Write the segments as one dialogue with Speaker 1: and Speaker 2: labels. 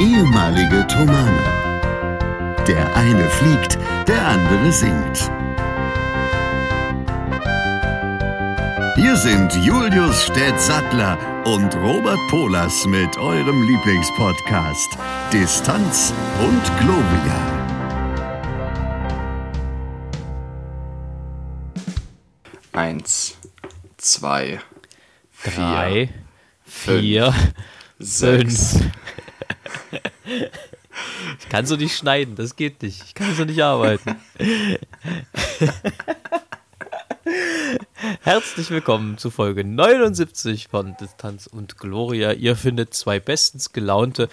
Speaker 1: ehemalige Tomane. Der eine fliegt, der andere singt. Hier sind Julius Städtsattler und Robert Polas mit eurem Lieblingspodcast Distanz und Globia.
Speaker 2: Eins, zwei,
Speaker 3: Drei, vier,
Speaker 2: sechs.
Speaker 3: fünf. Ich kann so nicht schneiden, das geht nicht. Ich kann so nicht arbeiten. Herzlich willkommen zu Folge 79 von Distanz und Gloria. Ihr findet zwei bestens gelaunte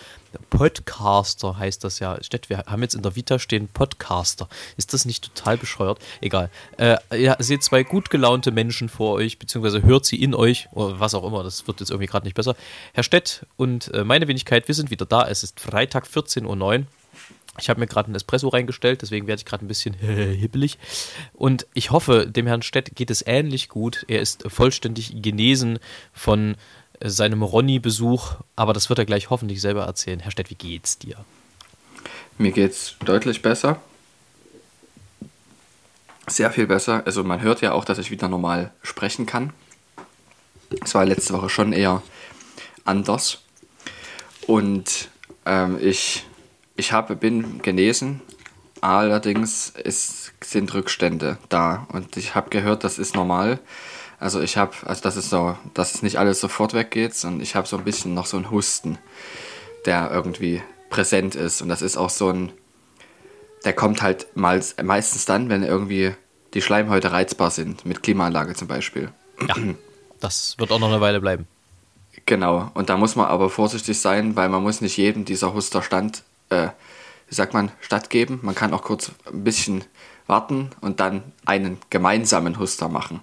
Speaker 3: Podcaster, heißt das ja. Stett, wir haben jetzt in der Vita stehen Podcaster. Ist das nicht total bescheuert? Egal. Äh, ihr seht zwei gut gelaunte Menschen vor euch, beziehungsweise hört sie in euch, oder was auch immer. Das wird jetzt irgendwie gerade nicht besser. Herr Stett und äh, meine Wenigkeit, wir sind wieder da. Es ist Freitag 14.09 Uhr. Ich habe mir gerade einen Espresso reingestellt, deswegen werde ich gerade ein bisschen hibbelig. Und ich hoffe, dem Herrn Stett geht es ähnlich gut. Er ist vollständig genesen von äh, seinem Ronny-Besuch, aber das wird er gleich hoffentlich selber erzählen. Herr Stett, wie geht's dir?
Speaker 2: Mir geht's deutlich besser. Sehr viel besser. Also man hört ja auch, dass ich wieder normal sprechen kann. Es war letzte Woche schon eher anders. Und ähm, ich, ich habe, bin genesen. Allerdings ist, sind Rückstände da. Und ich habe gehört, das ist normal. Also ich habe, also das ist so, dass es nicht alles sofort weggeht. Und ich habe so ein bisschen noch so einen Husten, der irgendwie präsent ist. Und das ist auch so ein, der kommt halt mal, meistens dann, wenn irgendwie die Schleimhäute reizbar sind, mit Klimaanlage zum Beispiel.
Speaker 3: Ja, das wird auch noch eine Weile bleiben.
Speaker 2: Genau, und da muss man aber vorsichtig sein, weil man muss nicht jedem dieser Huster stand, äh, wie sagt man, stattgeben. Man kann auch kurz ein bisschen warten und dann einen gemeinsamen Huster machen.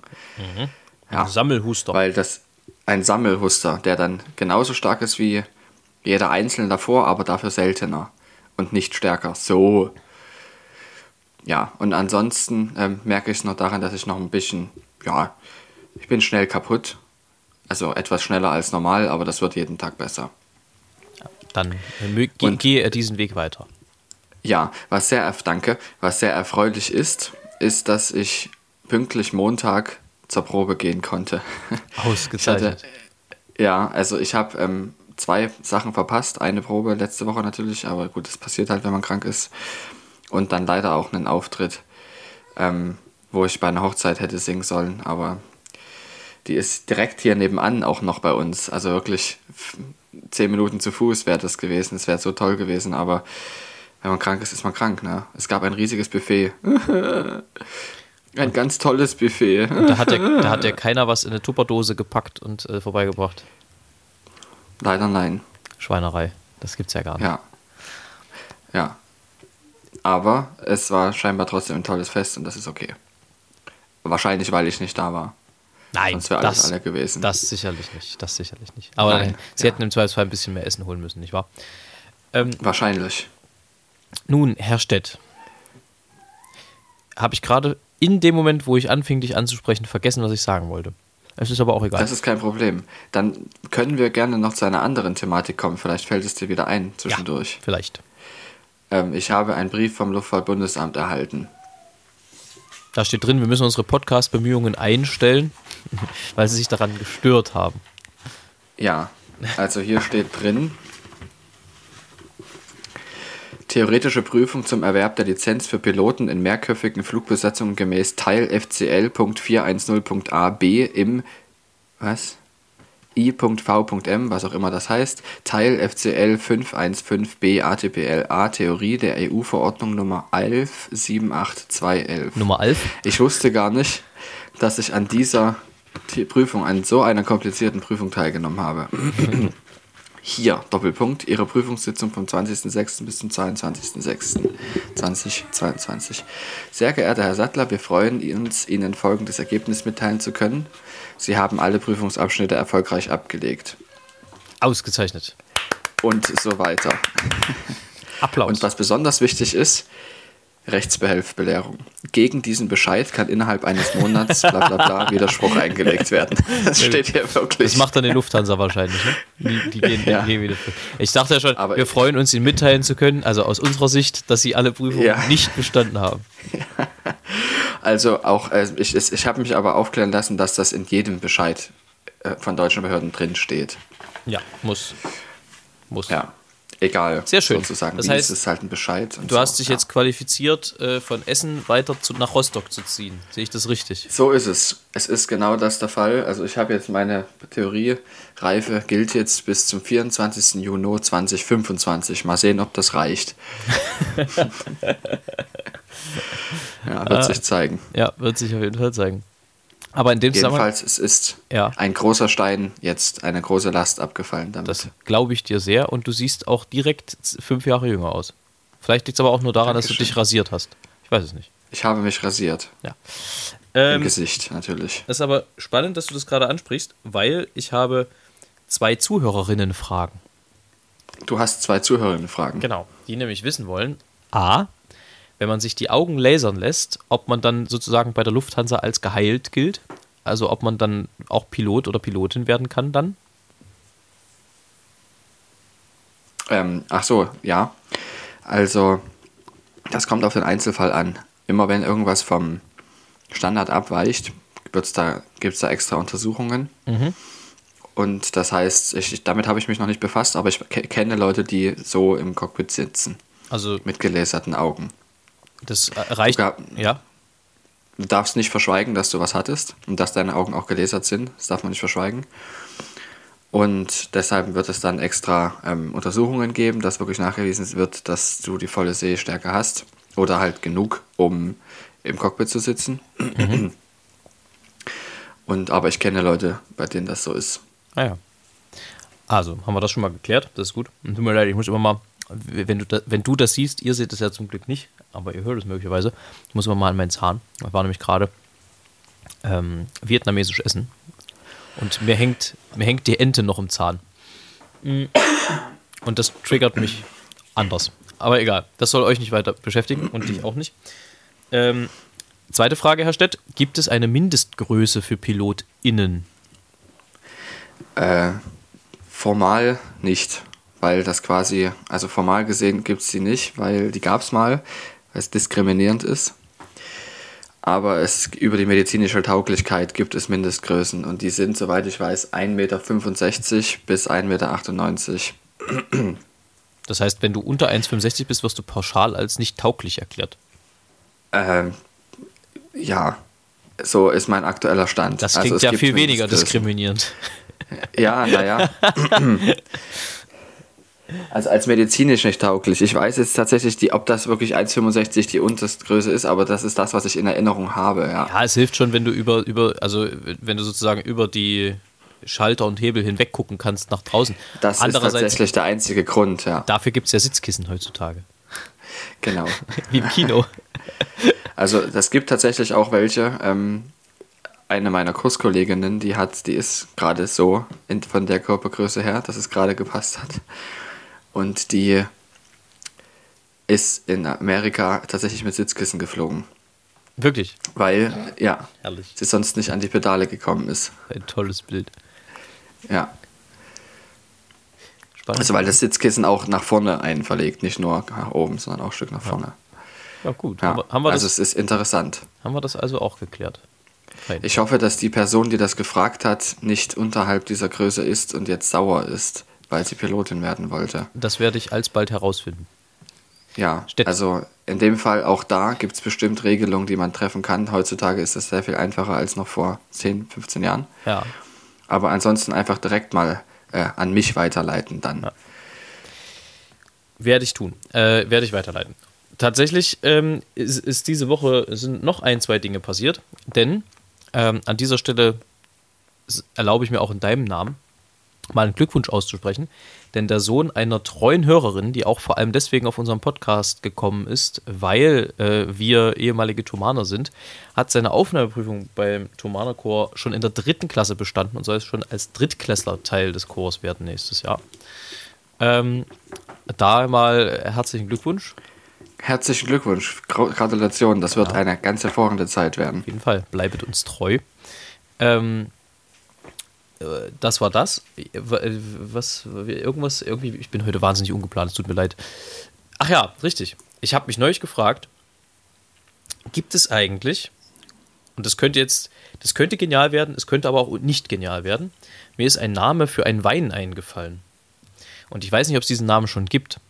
Speaker 2: Ja,
Speaker 3: Sammelhuster.
Speaker 2: weil das ein Sammelhuster, der dann genauso stark ist wie jeder einzelne davor, aber dafür seltener und nicht stärker. So. Ja, und ansonsten ähm, merke ich es noch daran, dass ich noch ein bisschen, ja, ich bin schnell kaputt. Also etwas schneller als normal, aber das wird jeden Tag besser.
Speaker 3: Dann äh, mö- ge gehe er diesen Weg weiter.
Speaker 2: Ja, was sehr, danke, was sehr erfreulich ist, ist, dass ich pünktlich Montag zur Probe gehen konnte.
Speaker 3: Ausgezeichnet.
Speaker 2: Ja, also ich habe ähm, zwei Sachen verpasst. Eine Probe letzte Woche natürlich, aber gut, das passiert halt, wenn man krank ist. Und dann leider auch einen Auftritt, ähm, wo ich bei einer Hochzeit hätte singen sollen, aber die ist direkt hier nebenan auch noch bei uns. Also wirklich zehn Minuten zu Fuß wäre das gewesen. Es wäre so toll gewesen, aber wenn man krank ist, ist man krank. Ne? Es gab ein riesiges Buffet. ein ganz tolles Buffet.
Speaker 3: Da hat, der, da hat der keiner was in eine Tupperdose gepackt und äh, vorbeigebracht.
Speaker 2: Leider nein.
Speaker 3: Schweinerei. Das gibt's ja gar nicht.
Speaker 2: Ja. Ja. Aber es war scheinbar trotzdem ein tolles Fest und das ist okay. Wahrscheinlich, weil ich nicht da war.
Speaker 3: Nein,
Speaker 2: Sonst wäre alles
Speaker 3: das,
Speaker 2: alle gewesen.
Speaker 3: das sicherlich nicht. Das sicherlich nicht. Aber
Speaker 2: Nein,
Speaker 3: sie
Speaker 2: ja.
Speaker 3: hätten im Zweifelsfall ein bisschen mehr Essen holen müssen, nicht wahr? Ähm,
Speaker 2: Wahrscheinlich.
Speaker 3: nun, Herr Stett, habe ich gerade in dem Moment, wo ich anfing, dich anzusprechen, vergessen, was ich sagen wollte. Es ist aber auch egal.
Speaker 2: Das ist kein Problem. Dann können wir gerne noch zu einer anderen Thematik kommen. Vielleicht fällt es dir wieder ein zwischendurch.
Speaker 3: Vielleicht.
Speaker 2: Ähm, ich habe einen Brief vom Luftfahrtbundesamt erhalten.
Speaker 3: Da steht drin, wir müssen unsere Podcast-Bemühungen einstellen, weil sie sich daran gestört haben.
Speaker 2: Ja, also hier steht drin. Theoretische Prüfung zum Erwerb der Lizenz für Piloten in mehrköpfigen Flugbesatzungen gemäß Teil FCL.410.AB im was? I.V.M, was auch immer das heißt, Teil FCL 515b ATPLA Theorie der EU-Verordnung Nummer 11782111.
Speaker 3: Nummer 11.
Speaker 2: Ich wusste gar nicht, dass ich an dieser Prüfung, an so einer komplizierten Prüfung teilgenommen habe. Hier, Doppelpunkt, Ihre Prüfungssitzung vom 20.06. bis zum 22.06.2022. Sehr geehrter Herr Sattler, wir freuen uns, Ihnen folgendes Ergebnis mitteilen zu können. Sie haben alle Prüfungsabschnitte erfolgreich abgelegt.
Speaker 3: Ausgezeichnet.
Speaker 2: Und so weiter.
Speaker 3: Applaus.
Speaker 2: Und was besonders wichtig ist, Rechtsbehelfbelehrung. Gegen diesen Bescheid kann innerhalb eines Monats bla bla bla Widerspruch eingelegt werden. Das steht hier wirklich.
Speaker 3: Das macht dann die Lufthansa wahrscheinlich. Ne? Die, die gehen,
Speaker 2: Ja.
Speaker 3: gehen wieder. Ich dachte ja schon,
Speaker 2: Aber-
Speaker 3: wir freuen uns, Ihnen mitteilen zu können, also aus unserer Sicht, dass Sie alle Prüfungen
Speaker 2: Ja.
Speaker 3: nicht bestanden haben.
Speaker 2: Also auch, äh, ich, ich, habe mich aber aufklären lassen, dass das in jedem Bescheid äh, von deutschen Behörden drin steht.
Speaker 3: Ja, muss. Muss.
Speaker 2: Ja, egal.
Speaker 3: Sehr schön.
Speaker 2: Sozusagen.
Speaker 3: Das heißt,
Speaker 2: es ist halt ein Bescheid.
Speaker 3: Du
Speaker 2: so.
Speaker 3: hast dich
Speaker 2: ja.
Speaker 3: jetzt qualifiziert, äh, von Essen weiter zu, nach Rostock zu ziehen. Sehe ich das richtig?
Speaker 2: So ist es. Es ist genau das der Fall. Also ich habe jetzt meine Theoriereife gilt jetzt bis zum 24. Juni 2025. Mal sehen, ob das reicht. ja, wird sich zeigen.
Speaker 3: Ja, wird sich auf jeden Fall zeigen. Aber in dem
Speaker 2: Jedenfalls, es ist
Speaker 3: Ja.
Speaker 2: ein großer Stein jetzt, eine große Last abgefallen damit.
Speaker 3: das glaube ich dir sehr und du siehst auch direkt fünf Jahre jünger aus. Vielleicht liegt es aber auch nur daran, dass du
Speaker 2: Dankeschön.
Speaker 3: dich rasiert hast. Ich weiß es nicht.
Speaker 2: ich habe mich rasiert.
Speaker 3: Ja.
Speaker 2: Im
Speaker 3: Ähm,
Speaker 2: Gesicht natürlich.
Speaker 3: das ist aber spannend, dass du das gerade ansprichst, weil ich habe zwei Zuhörerinnen-Fragen.
Speaker 2: Du hast zwei Zuhörerinnen-Fragen.
Speaker 3: Genau. Die nämlich wissen wollen, A, wenn man sich die Augen lasern lässt, ob man dann sozusagen bei der Lufthansa als geheilt gilt. Also ob man dann auch Pilot oder Pilotin werden kann dann.
Speaker 2: Ähm, ach so, ja. Also, das kommt auf den Einzelfall an. Immer wenn irgendwas vom Standard abweicht, wird's da, gibt es da extra Untersuchungen. Und das heißt, ich, damit habe ich mich noch nicht befasst, aber ich ke- kenne Leute, die so im Cockpit sitzen,
Speaker 3: Also
Speaker 2: mit gelaserten Augen.
Speaker 3: Das äh, reicht.
Speaker 2: Sogar-
Speaker 3: Ja.
Speaker 2: Du darfst nicht verschweigen, dass du was hattest und dass deine Augen auch gelasert sind. Das darf man nicht verschweigen. Und deshalb wird es dann extra ähm, Untersuchungen geben, dass wirklich nachgewiesen wird, dass du die volle Sehstärke hast oder halt genug, um im Cockpit zu sitzen. Und aber ich kenne Leute, bei denen das so ist.
Speaker 3: Ah ja. Also, haben wir das schon mal geklärt. Das ist gut. Und tut mir leid, ich muss immer mal, wenn du, da, wenn du das siehst, ihr seht es ja zum Glück nicht, aber ihr hört es möglicherweise. Ich muss immer mal an meinen Zahn. Ich war nämlich gerade ähm, vietnamesisch essen. Und mir hängt, mir hängt die Ente noch im Zahn. Und das triggert mich anders. Aber egal, das soll euch nicht weiter beschäftigen und dich auch nicht. Ähm, zweite Frage, Herr Stett. Gibt es eine Mindestgröße für PilotInnen?
Speaker 2: Äh, formal nicht, weil das quasi, also formal gesehen gibt es die nicht, weil die gab es mal, weil es diskriminierend ist. Aber es, über die medizinische Tauglichkeit gibt es Mindestgrößen und die sind, soweit ich weiß, 1,65 Meter bis 1,98 Meter.
Speaker 3: Das heißt, wenn du unter 1,65 bist, wirst du pauschal als nicht tauglich erklärt.
Speaker 2: Ähm, ja, so ist mein aktueller Stand.
Speaker 3: Das
Speaker 2: Also
Speaker 3: klingt
Speaker 2: es
Speaker 3: ja viel weniger diskriminierend.
Speaker 2: Ja, naja. Also als medizinisch nicht tauglich. Ich weiß jetzt tatsächlich, die, ob das wirklich 1,65 die unterste Größe ist, aber das ist das, was ich in Erinnerung habe. Ja.
Speaker 3: Ja, es hilft schon, wenn du über, über, also wenn du sozusagen über die Schalter und Hebel hinweg gucken kannst nach draußen.
Speaker 2: Das ist tatsächlich der einzige Grund, ja.
Speaker 3: dafür gibt es ja Sitzkissen heutzutage.
Speaker 2: Genau.
Speaker 3: Wie im Kino.
Speaker 2: Also das gibt tatsächlich auch welche. Ähm, eine meiner Kurskolleginnen, die hat, die ist gerade so in, von der Körpergröße her, dass es gerade gepasst hat. Und die ist in Amerika tatsächlich mit Sitzkissen geflogen.
Speaker 3: Wirklich.
Speaker 2: Weil, ja,
Speaker 3: Herrlich.
Speaker 2: sie sonst nicht an die Pedale gekommen ist.
Speaker 3: Ein tolles Bild.
Speaker 2: Ja.
Speaker 3: Spannend.
Speaker 2: Also weil das Sitzkissen auch nach vorne einen verlegt, nicht nur nach oben, sondern auch ein Stück nach vorne.
Speaker 3: ja, gut.
Speaker 2: Ja.
Speaker 3: Haben, wir,
Speaker 2: also
Speaker 3: das,
Speaker 2: es ist interessant.
Speaker 3: haben wir das also auch geklärt? Fein.
Speaker 2: Ich hoffe, dass die Person, die das gefragt hat, nicht unterhalb dieser Größe ist und jetzt sauer ist, weil sie Pilotin werden wollte.
Speaker 3: Das werde ich alsbald herausfinden.
Speaker 2: Ja,
Speaker 3: Stett-
Speaker 2: also in dem Fall auch da gibt es bestimmt Regelungen, die man treffen kann. Heutzutage ist das sehr viel einfacher als noch vor 10, 15 Jahren.
Speaker 3: Ja.
Speaker 2: Aber ansonsten einfach direkt mal äh, an mich weiterleiten dann.
Speaker 3: Ja. Werde ich tun. Äh, werde ich weiterleiten. Tatsächlich ähm, ist, ist diese Woche sind noch ein, zwei Dinge passiert, denn ähm, an dieser Stelle erlaube ich mir auch in deinem Namen mal einen Glückwunsch auszusprechen, denn der Sohn einer treuen Hörerin, die auch vor allem deswegen auf unserem Podcast gekommen ist, weil äh, wir ehemalige Thomaner sind, hat seine Aufnahmeprüfung beim Thomaner Chor schon in der dritten Klasse bestanden und soll es schon als Drittklässler Teil des Chors werden nächstes Jahr. Ähm, da mal herzlichen Glückwunsch.
Speaker 2: Herzlichen Glückwunsch. Gra- Gratulation. Das wird eine ganz hervorragende Zeit werden.
Speaker 3: Auf jeden Fall, bleibet uns treu. Ähm, äh, das war das. Äh, Was, irgendwas, irgendwie, ich bin heute wahnsinnig ungeplant, es tut mir leid. Ach ja, richtig. Ich habe mich neulich gefragt, gibt es eigentlich, und das könnte jetzt, das könnte genial werden, es könnte aber auch nicht genial werden, mir ist ein Name für einen Wein eingefallen. Und ich weiß nicht, ob es diesen Namen schon gibt.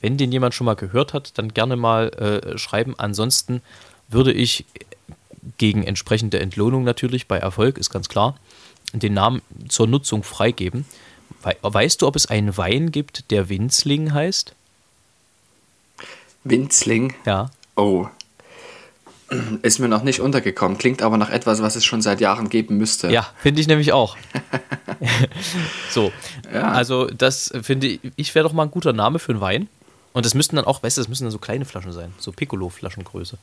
Speaker 3: Wenn den jemand schon mal gehört hat, dann gerne mal äh, schreiben. Ansonsten würde ich gegen entsprechende Entlohnung natürlich, bei Erfolg ist ganz klar, den Namen zur Nutzung freigeben. Wei- Weißt du, ob es einen Wein gibt, der Winzling heißt?
Speaker 2: Winzling.
Speaker 3: Ja.
Speaker 2: Oh. Ist mir noch nicht untergekommen. Klingt aber nach etwas, was es schon seit Jahren geben müsste.
Speaker 3: Ja, finde ich nämlich auch. so,
Speaker 2: Ja.
Speaker 3: also das finde ich, ich wäre doch mal ein guter Name für einen Wein. Und das müssten dann auch, weißt du, das müssen dann so kleine Flaschen sein, so Piccolo-Flaschengröße.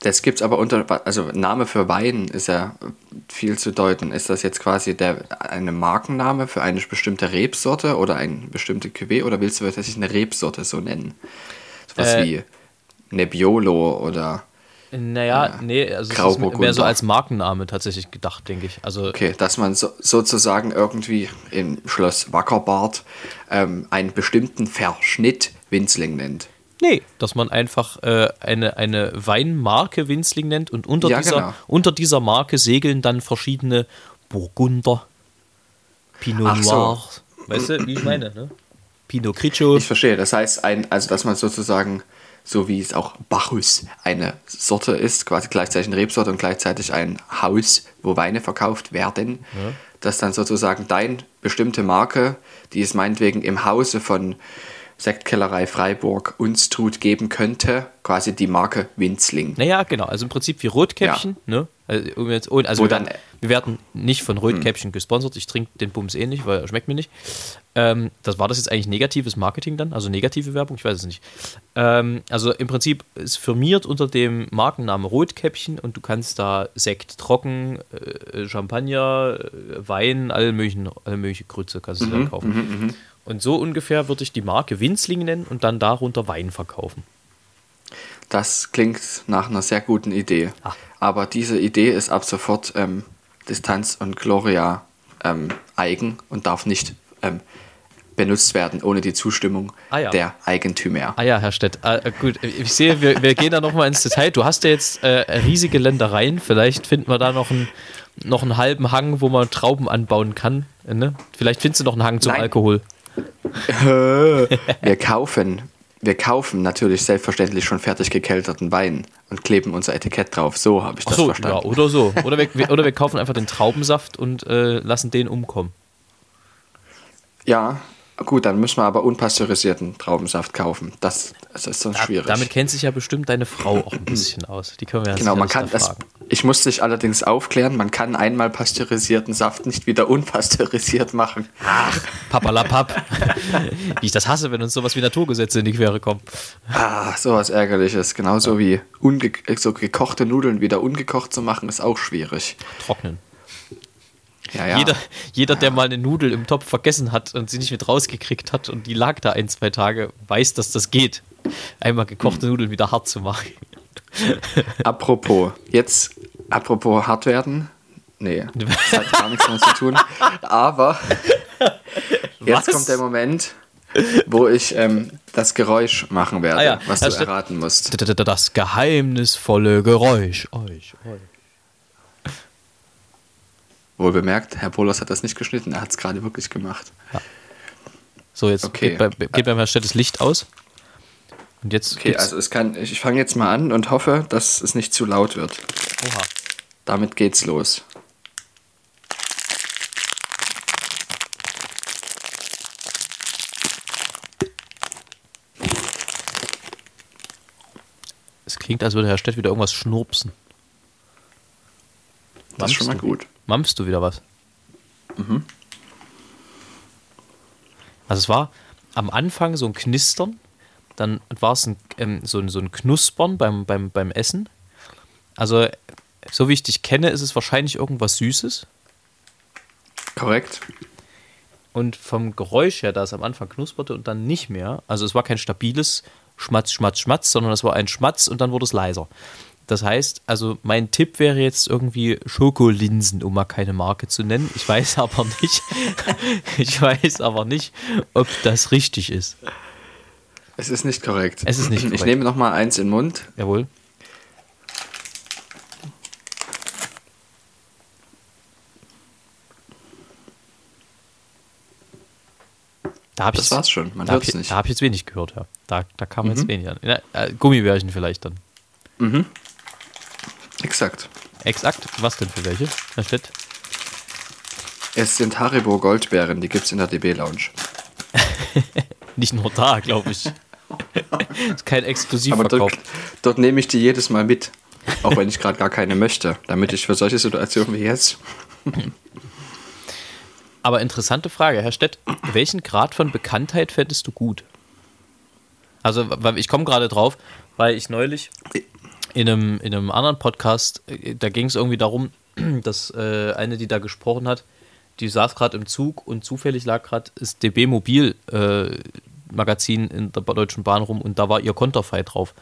Speaker 2: Das gibt's aber unter, also Name für Wein ist ja viel zu deuten. Ist das jetzt quasi der, eine Markenname für eine bestimmte Rebsorte oder eine bestimmte Cuvée oder willst du tatsächlich eine Rebsorte so nennen? Sowas
Speaker 3: Äh.
Speaker 2: wie Nebbiolo oder,
Speaker 3: Naja, nee, also es ist mehr so als Markenname tatsächlich gedacht, denke ich. Also
Speaker 2: okay, dass man so, sozusagen irgendwie im Schloss Wackerbart ähm, einen bestimmten Verschnitt Winzling nennt.
Speaker 3: Nee, dass man einfach äh, eine, eine Weinmarke Winzling nennt und unter,
Speaker 2: Ja,
Speaker 3: dieser,
Speaker 2: genau.
Speaker 3: unter dieser Marke segeln dann verschiedene Burgunder, Pinot
Speaker 2: Ach so.
Speaker 3: Noir, weißt du, wie ich meine, ne? Pinot Grigio.
Speaker 2: Ich verstehe. Das heißt, ein, also dass man sozusagen, so wie es auch Bacchus eine Sorte ist, quasi gleichzeitig eine Rebsorte und gleichzeitig ein Haus, wo Weine verkauft werden, dass dann sozusagen dein bestimmte Marke, die es meinetwegen im Hause von Sektkellerei Freiburg uns tut geben könnte, quasi die Marke Winzling.
Speaker 3: Naja, genau, also im Prinzip wie Rotkäppchen, ne? Also, um jetzt, also wir,
Speaker 2: dann-
Speaker 3: werden, wir werden nicht von Rotkäppchen gesponsert, ich trinke den Bums eh nicht, weil er schmeckt mir nicht. Ähm, das war das jetzt eigentlich negatives Marketing dann, also negative Werbung, ich weiß es nicht. Ähm, also im Prinzip ist firmiert unter dem Markennamen Rotkäppchen und du kannst da Sekt trocken, äh, Champagner, äh, Wein, alle möglichen, alle mögliche Grütze kannst du da kaufen. Und so ungefähr würde ich die Marke Winzling nennen und dann darunter Wein verkaufen.
Speaker 2: Das klingt nach einer sehr guten Idee.
Speaker 3: Ah.
Speaker 2: Aber diese Idee ist ab sofort ähm, Distanz und Gloria ähm, eigen und darf nicht ähm, benutzt werden ohne die Zustimmung
Speaker 3: Ah ja.
Speaker 2: der Eigentümer.
Speaker 3: Ah ja, Herr Stett. Äh, gut, ich sehe, wir, wir gehen da nochmal ins Detail. Du hast ja jetzt äh, riesige Ländereien. Vielleicht finden wir da noch einen, noch einen halben Hang, wo man Trauben anbauen kann. Äh, Ne? Vielleicht findest du noch einen Hang zum
Speaker 2: Nein.
Speaker 3: Alkohol.
Speaker 2: Wir kaufen, wir kaufen natürlich selbstverständlich schon fertig gekelterten Wein und kleben unser Etikett drauf. So habe ich
Speaker 3: Ach
Speaker 2: das
Speaker 3: so, ja,
Speaker 2: verstanden.
Speaker 3: oder so. Oder wir, wir, oder wir kaufen einfach den Traubensaft und äh, lassen den umkommen.
Speaker 2: Ja, gut, dann müssen wir aber unpasteurisierten Traubensaft kaufen. Das, das ist sonst schwierig.
Speaker 3: Damit kennt sich ja bestimmt deine Frau auch ein bisschen aus. Die können wir ja
Speaker 2: Genau, man kann
Speaker 3: da
Speaker 2: das. Ich muss dich allerdings aufklären, man kann einmal pasteurisierten Saft nicht wieder unpasteurisiert machen.
Speaker 3: Papalapap. wie ich das hasse, wenn uns sowas wie Naturgesetze in die Quere kommen.
Speaker 2: Ah, sowas ärgerliches. Genauso wie so gekochte Nudeln wieder ungekocht zu machen, ist auch schwierig.
Speaker 3: Trocknen.
Speaker 2: Ja, ja.
Speaker 3: Jeder, jeder, der mal eine Nudel im Topf vergessen hat und sie nicht mit rausgekriegt hat und die lag da ein, zwei Tage, weiß, dass das geht. Einmal gekochte
Speaker 2: Hm.
Speaker 3: Nudeln wieder hart zu machen.
Speaker 2: Apropos, jetzt, apropos hart werden. Nee, das hat gar nichts damit zu tun. Aber jetzt
Speaker 3: Was?
Speaker 2: kommt der Moment, wo ich ähm, das Geräusch machen werde,
Speaker 3: Ah ja,
Speaker 2: was du erraten musst.
Speaker 3: Das geheimnisvolle Geräusch. Euch, euch.
Speaker 2: Wohl bemerkt, Herr Polos hat das nicht geschnitten, er hat es gerade wirklich gemacht.
Speaker 3: So, jetzt
Speaker 2: Okay.
Speaker 3: geht, bei, geht beim Herrn Stett das Licht aus. Und jetzt
Speaker 2: Okay,
Speaker 3: gibt's-
Speaker 2: also es kann, ich fange jetzt mal an und hoffe, dass es nicht zu laut wird.
Speaker 3: Oha.
Speaker 2: Damit geht's los.
Speaker 3: Es klingt, als würde Herr Stett wieder irgendwas schnurpsen.
Speaker 2: Das ist schon mal gut.
Speaker 3: Mampfst du wieder was?
Speaker 2: Mhm.
Speaker 3: Also es war am Anfang so ein Knistern, dann war es ein, ähm, so, ein, so ein Knuspern beim, beim, beim Essen. Also, so wie ich dich kenne, ist es wahrscheinlich irgendwas Süßes.
Speaker 2: Korrekt.
Speaker 3: Und vom Geräusch her, da es am Anfang knusperte und dann nicht mehr, also es war kein stabiles Schmatz, Schmatz, Schmatz, sondern es war ein Schmatz und dann wurde es leiser. Das heißt, also mein Tipp wäre jetzt irgendwie Schokolinsen, um mal keine Marke zu nennen. Ich weiß aber nicht, ich weiß aber nicht, ob das richtig ist.
Speaker 2: Es ist nicht korrekt.
Speaker 3: Es ist nicht korrekt.
Speaker 2: Ich nehme noch mal eins in den Mund.
Speaker 3: Jawohl. Da hab
Speaker 2: Das
Speaker 3: ich,
Speaker 2: war's schon, man
Speaker 3: ich,
Speaker 2: nicht.
Speaker 3: Da habe ich jetzt wenig gehört, ja. Da, da kam jetzt wenig an. Äh, Gummibärchen vielleicht dann.
Speaker 2: Exakt.
Speaker 3: Exakt. Was denn für welche? Herr Stett?
Speaker 2: Es sind Haribo Goldbeeren, die gibt's in der DB Lounge.
Speaker 3: Nicht nur da, glaube ich. ist kein
Speaker 2: Aber
Speaker 3: Exklusivverkauf.
Speaker 2: dort, dort nehme ich die jedes Mal mit. Auch wenn ich gerade gar keine möchte. Damit ich für solche Situationen wie jetzt.
Speaker 3: Aber interessante Frage, Herr Stett. Welchen Grad von Bekanntheit fändest du gut? Also, ich komme gerade drauf, weil ich neulich in einem, in einem anderen Podcast, äh, da ging es irgendwie darum, dass äh, eine, die da gesprochen hat, die saß gerade im Zug und zufällig lag gerade das DB Mobil äh, Magazin in der Deutschen Bahn rum und da war ihr Konterfei drauf.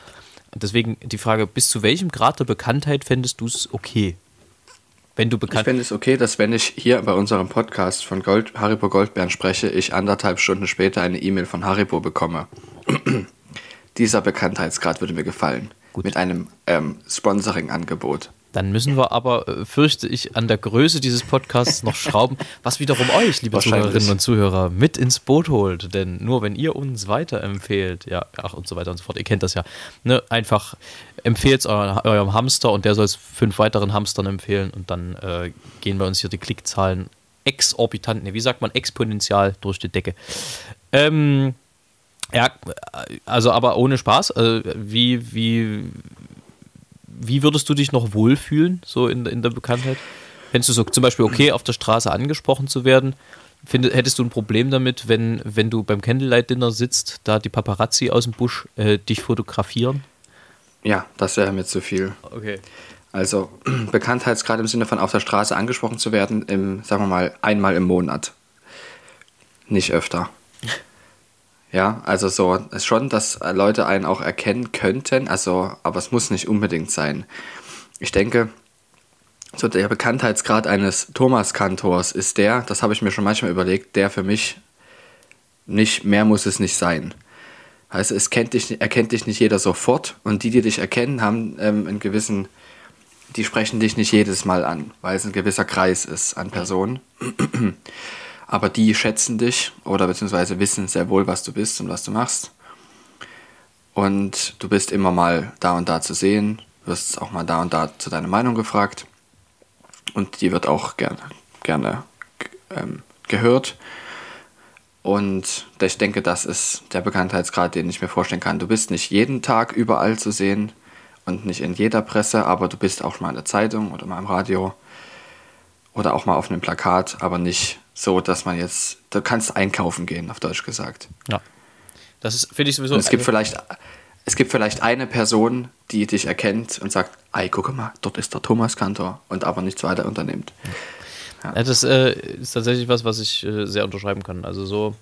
Speaker 3: Deswegen die Frage, bis zu welchem Grad der Bekanntheit fändest du es okay? Wenn du
Speaker 2: Ich
Speaker 3: bekannt
Speaker 2: fände es okay, dass wenn ich hier bei unserem Podcast von Gold, Haribo Goldbeeren spreche, ich anderthalb Stunden später eine E-Mail von Haribo bekomme. Dieser Bekanntheitsgrad würde mir gefallen.
Speaker 3: Gut.
Speaker 2: Mit einem ähm, Sponsoring-Angebot.
Speaker 3: Dann müssen wir aber, äh, fürchte ich, an der Größe dieses Podcasts noch schrauben, was wiederum euch, liebe. Zuhörerinnen und Zuhörer, mit ins Boot holt. Denn nur wenn ihr uns weiterempfehlt, ja, ach und so weiter und so fort, ihr kennt das ja, ne, einfach empfehlt es eurem, eurem Hamster und der soll es fünf weiteren Hamstern empfehlen und dann äh, gehen bei uns hier die Klickzahlen exorbitant, ne, wie sagt man, exponentiell durch die Decke. Ähm, ja, also aber ohne Spaß, äh, wie, wie, wie würdest du dich noch wohlfühlen, so in, in der Bekanntheit? Fändest du so zum Beispiel okay, auf der Straße angesprochen zu werden? Find, hättest du ein Problem damit, wenn, wenn du beim Candlelight-Dinner sitzt, da die Paparazzi aus dem Busch äh, dich fotografieren?
Speaker 2: Ja, das wäre mir zu viel.
Speaker 3: Okay.
Speaker 2: Also Bekanntheitsgrad im Sinne von auf der Straße angesprochen zu werden, im, sagen wir mal, einmal im Monat. Nicht öfter. Ja, also so schon, dass Leute einen auch erkennen könnten, also, aber es muss nicht unbedingt sein. Ich denke, so der Bekanntheitsgrad eines Thomas-Kantors ist der, das habe ich mir schon manchmal überlegt, der für mich nicht, mehr muss es nicht sein. Heißt, es kennt dich, erkennt dich nicht jeder sofort und die, die dich erkennen, haben ähm, einen gewissen, die sprechen dich nicht jedes Mal an, weil es ein gewisser Kreis ist an Personen. Aber die schätzen dich oder beziehungsweise wissen sehr wohl, was du bist und was du machst. Und du bist immer mal da und da zu sehen, wirst auch mal da und da zu deiner Meinung gefragt. Und die wird auch gerne, gerne ähm, gehört. Und ich denke, das ist der Bekanntheitsgrad, den ich mir vorstellen kann. Du bist nicht jeden Tag überall zu sehen und nicht in jeder Presse, aber du bist auch mal in der Zeitung oder mal im Radio oder auch mal auf einem Plakat, aber nicht so, dass man jetzt, du kannst einkaufen gehen, auf Deutsch gesagt.
Speaker 3: Ja. Das ist, finde ich sowieso.
Speaker 2: Und es gibt vielleicht, es gibt vielleicht eine Person, die dich erkennt und sagt, ei, guck mal, dort ist der Thomas Kantor und aber nichts weiter unternimmt.
Speaker 3: Ja, das äh, ist tatsächlich was, was ich äh, sehr unterschreiben kann. Also so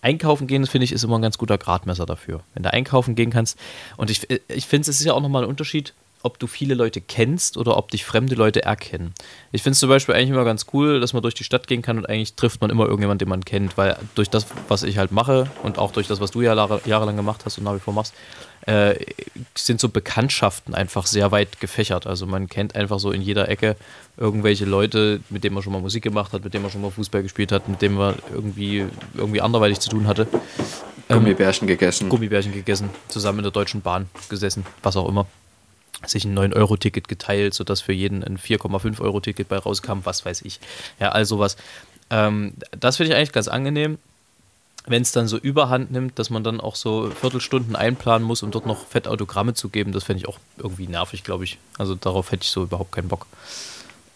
Speaker 3: einkaufen gehen, finde ich, ist immer ein ganz guter Gradmesser dafür. Wenn du einkaufen gehen kannst. Und ich, äh, ich finde, es ist ja auch nochmal ein Unterschied, ob du viele Leute kennst oder ob dich fremde Leute erkennen. Ich finde es zum Beispiel eigentlich immer ganz cool, dass man durch die Stadt gehen kann und eigentlich trifft man immer irgendjemanden, den man kennt, weil durch das, was ich halt mache und auch durch das, was du ja jahre, jahrelang gemacht hast und nach wie vor machst, äh, sind so Bekanntschaften einfach sehr weit gefächert. Also man kennt einfach so in jeder Ecke irgendwelche Leute, mit denen man schon mal Musik gemacht hat, mit denen man schon mal Fußball gespielt hat, mit denen man irgendwie, irgendwie anderweitig zu tun hatte.
Speaker 2: Gummibärchen gegessen.
Speaker 3: Gummibärchen gegessen, zusammen in der Deutschen Bahn gesessen, was auch immer. Sich ein 9-Euro-Ticket geteilt, sodass für jeden ein 4,5-Euro-Ticket bei rauskam, was weiß ich. Ja, all sowas. Ähm, das finde ich eigentlich ganz angenehm, wenn es dann so überhand nimmt, dass man dann auch so Viertelstunden einplanen muss, um dort noch fett Autogramme zu geben. Das fände ich auch irgendwie nervig, glaube ich. Also darauf hätte ich so überhaupt keinen Bock.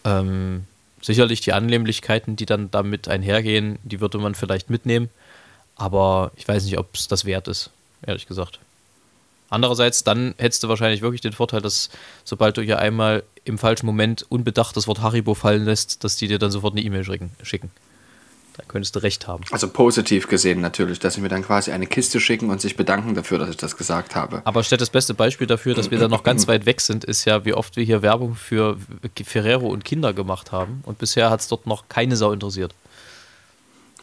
Speaker 3: Ähm, sicherlich die Annehmlichkeiten, die dann damit einhergehen, die würde man vielleicht mitnehmen. Aber ich weiß nicht, ob es das wert ist, ehrlich gesagt. Andererseits, dann hättest du wahrscheinlich wirklich den Vorteil, dass sobald du hier einmal im falschen Moment unbedacht das Wort Haribo fallen lässt, dass die dir dann sofort eine E-Mail schicken. schicken. Da könntest du recht haben.
Speaker 2: Also positiv gesehen natürlich, dass sie mir dann quasi eine Kiste schicken und sich bedanken dafür, dass ich das gesagt habe.
Speaker 3: Aber statt das beste Beispiel dafür, dass wir da noch ganz weit weg sind, ist ja, wie oft wir hier Werbung für Ferrero und Kinder gemacht haben. Und bisher hat es dort noch keine Sau interessiert.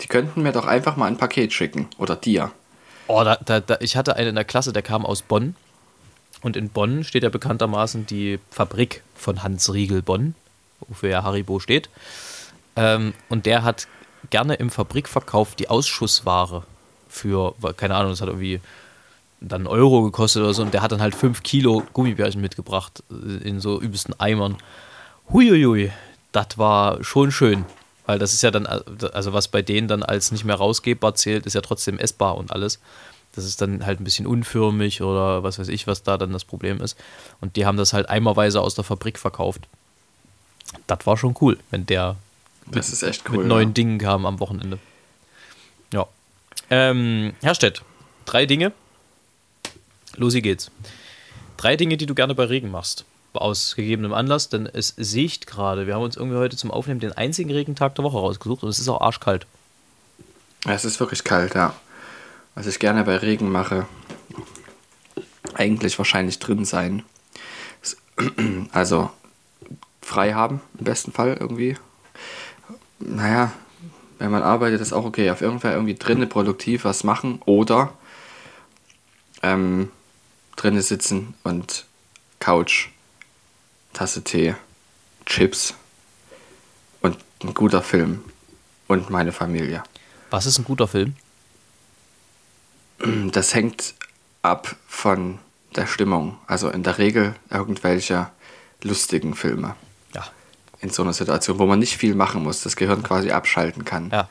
Speaker 2: Die könnten mir doch einfach mal ein Paket schicken. Oder dir.
Speaker 3: Oh, da, da, da, ich hatte einen in der Klasse, der kam aus Bonn. Und in Bonn steht ja bekanntermaßen die Fabrik von Hans Riegel Bonn, wofür ja Haribo steht. Ähm, und der hat gerne im Fabrikverkauf die Ausschussware für, keine Ahnung, das hat irgendwie dann einen Euro gekostet oder so. Und der hat dann halt 5 Kilo Gummibärchen mitgebracht äh, in so übelsten Eimern. Huiuiui, das war schon schön. Weil das ist ja dann, also was bei denen dann als nicht mehr rausgebbar zählt, ist ja trotzdem essbar und alles. Das ist dann halt ein bisschen unförmig oder was weiß ich, was da dann das Problem ist. Und die haben das halt eimerweise aus der Fabrik verkauft. Das war schon cool, wenn der
Speaker 2: das
Speaker 3: mit,
Speaker 2: ist echt cool,
Speaker 3: mit neuen
Speaker 2: ja.
Speaker 3: Dingen kam am Wochenende. Ja. Ähm, Herr Stett, drei Dinge. Losi geht's. Drei Dinge, die du gerne bei Regen machst. Aus gegebenem Anlass, denn es sieht gerade. Wir haben uns irgendwie heute zum Aufnehmen den einzigen Regentag der Woche rausgesucht und es ist auch arschkalt.
Speaker 2: Es ist wirklich kalt, ja. Was ich gerne bei Regen mache, eigentlich wahrscheinlich drin sein. Also frei haben, im besten Fall irgendwie. Naja, wenn man arbeitet, ist auch okay. Auf jeden Fall irgendwie drinnen produktiv was machen oder ähm, drinnen sitzen und Couch, Tasse Tee, Chips und ein guter Film und meine Familie.
Speaker 3: Was ist ein guter Film?
Speaker 2: Das hängt ab von der Stimmung. Also in der Regel irgendwelche lustigen Filme.
Speaker 3: Ja.
Speaker 2: In so einer Situation, wo man nicht viel machen muss, das Gehirn quasi abschalten kann.
Speaker 3: Ja.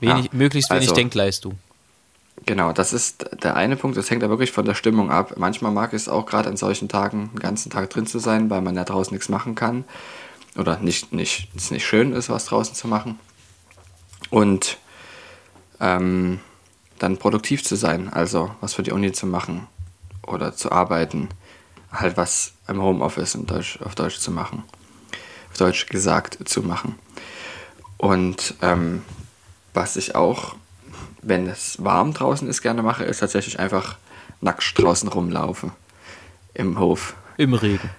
Speaker 3: Wenig,
Speaker 2: Ja,
Speaker 3: möglichst wenig
Speaker 2: also-
Speaker 3: Denkleistung.
Speaker 2: Genau, das ist der eine Punkt, das hängt da wirklich von der Stimmung ab. Manchmal mag es auch gerade an solchen Tagen den ganzen Tag drin zu sein, weil man ja draußen nichts machen kann. Oder nicht, nicht, es nicht schön ist, was draußen zu machen. Und ähm, dann produktiv zu sein, also was für die Uni zu machen oder zu arbeiten. Halt was im Homeoffice in Deutsch, auf Deutsch zu machen. Auf Deutsch gesagt zu machen. Und ähm, was ich auch, wenn es warm draußen ist, gerne mache, ist tatsächlich einfach nackt draußen rumlaufen. Im Hof.
Speaker 3: Im Regen.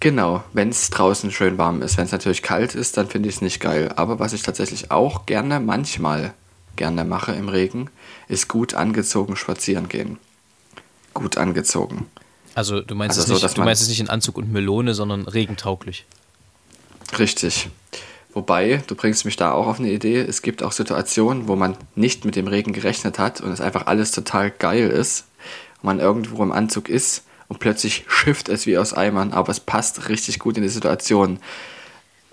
Speaker 2: Genau, wenn es draußen schön warm ist. Wenn es natürlich kalt ist, dann finde ich es nicht geil. Aber was ich tatsächlich auch gerne, manchmal gerne mache im Regen, ist gut angezogen spazieren gehen. Gut angezogen.
Speaker 3: Also du meinst,
Speaker 2: Also
Speaker 3: es,
Speaker 2: so,
Speaker 3: nicht, du meinst es nicht in Anzug und Melone, sondern regentauglich.
Speaker 2: Richtig. Wobei, du bringst mich da auch auf eine Idee, es gibt auch Situationen, wo man nicht mit dem Regen gerechnet hat und es einfach alles total geil ist. Und man irgendwo im Anzug ist und plötzlich schifft es wie aus Eimern, aber es passt richtig gut in die Situation.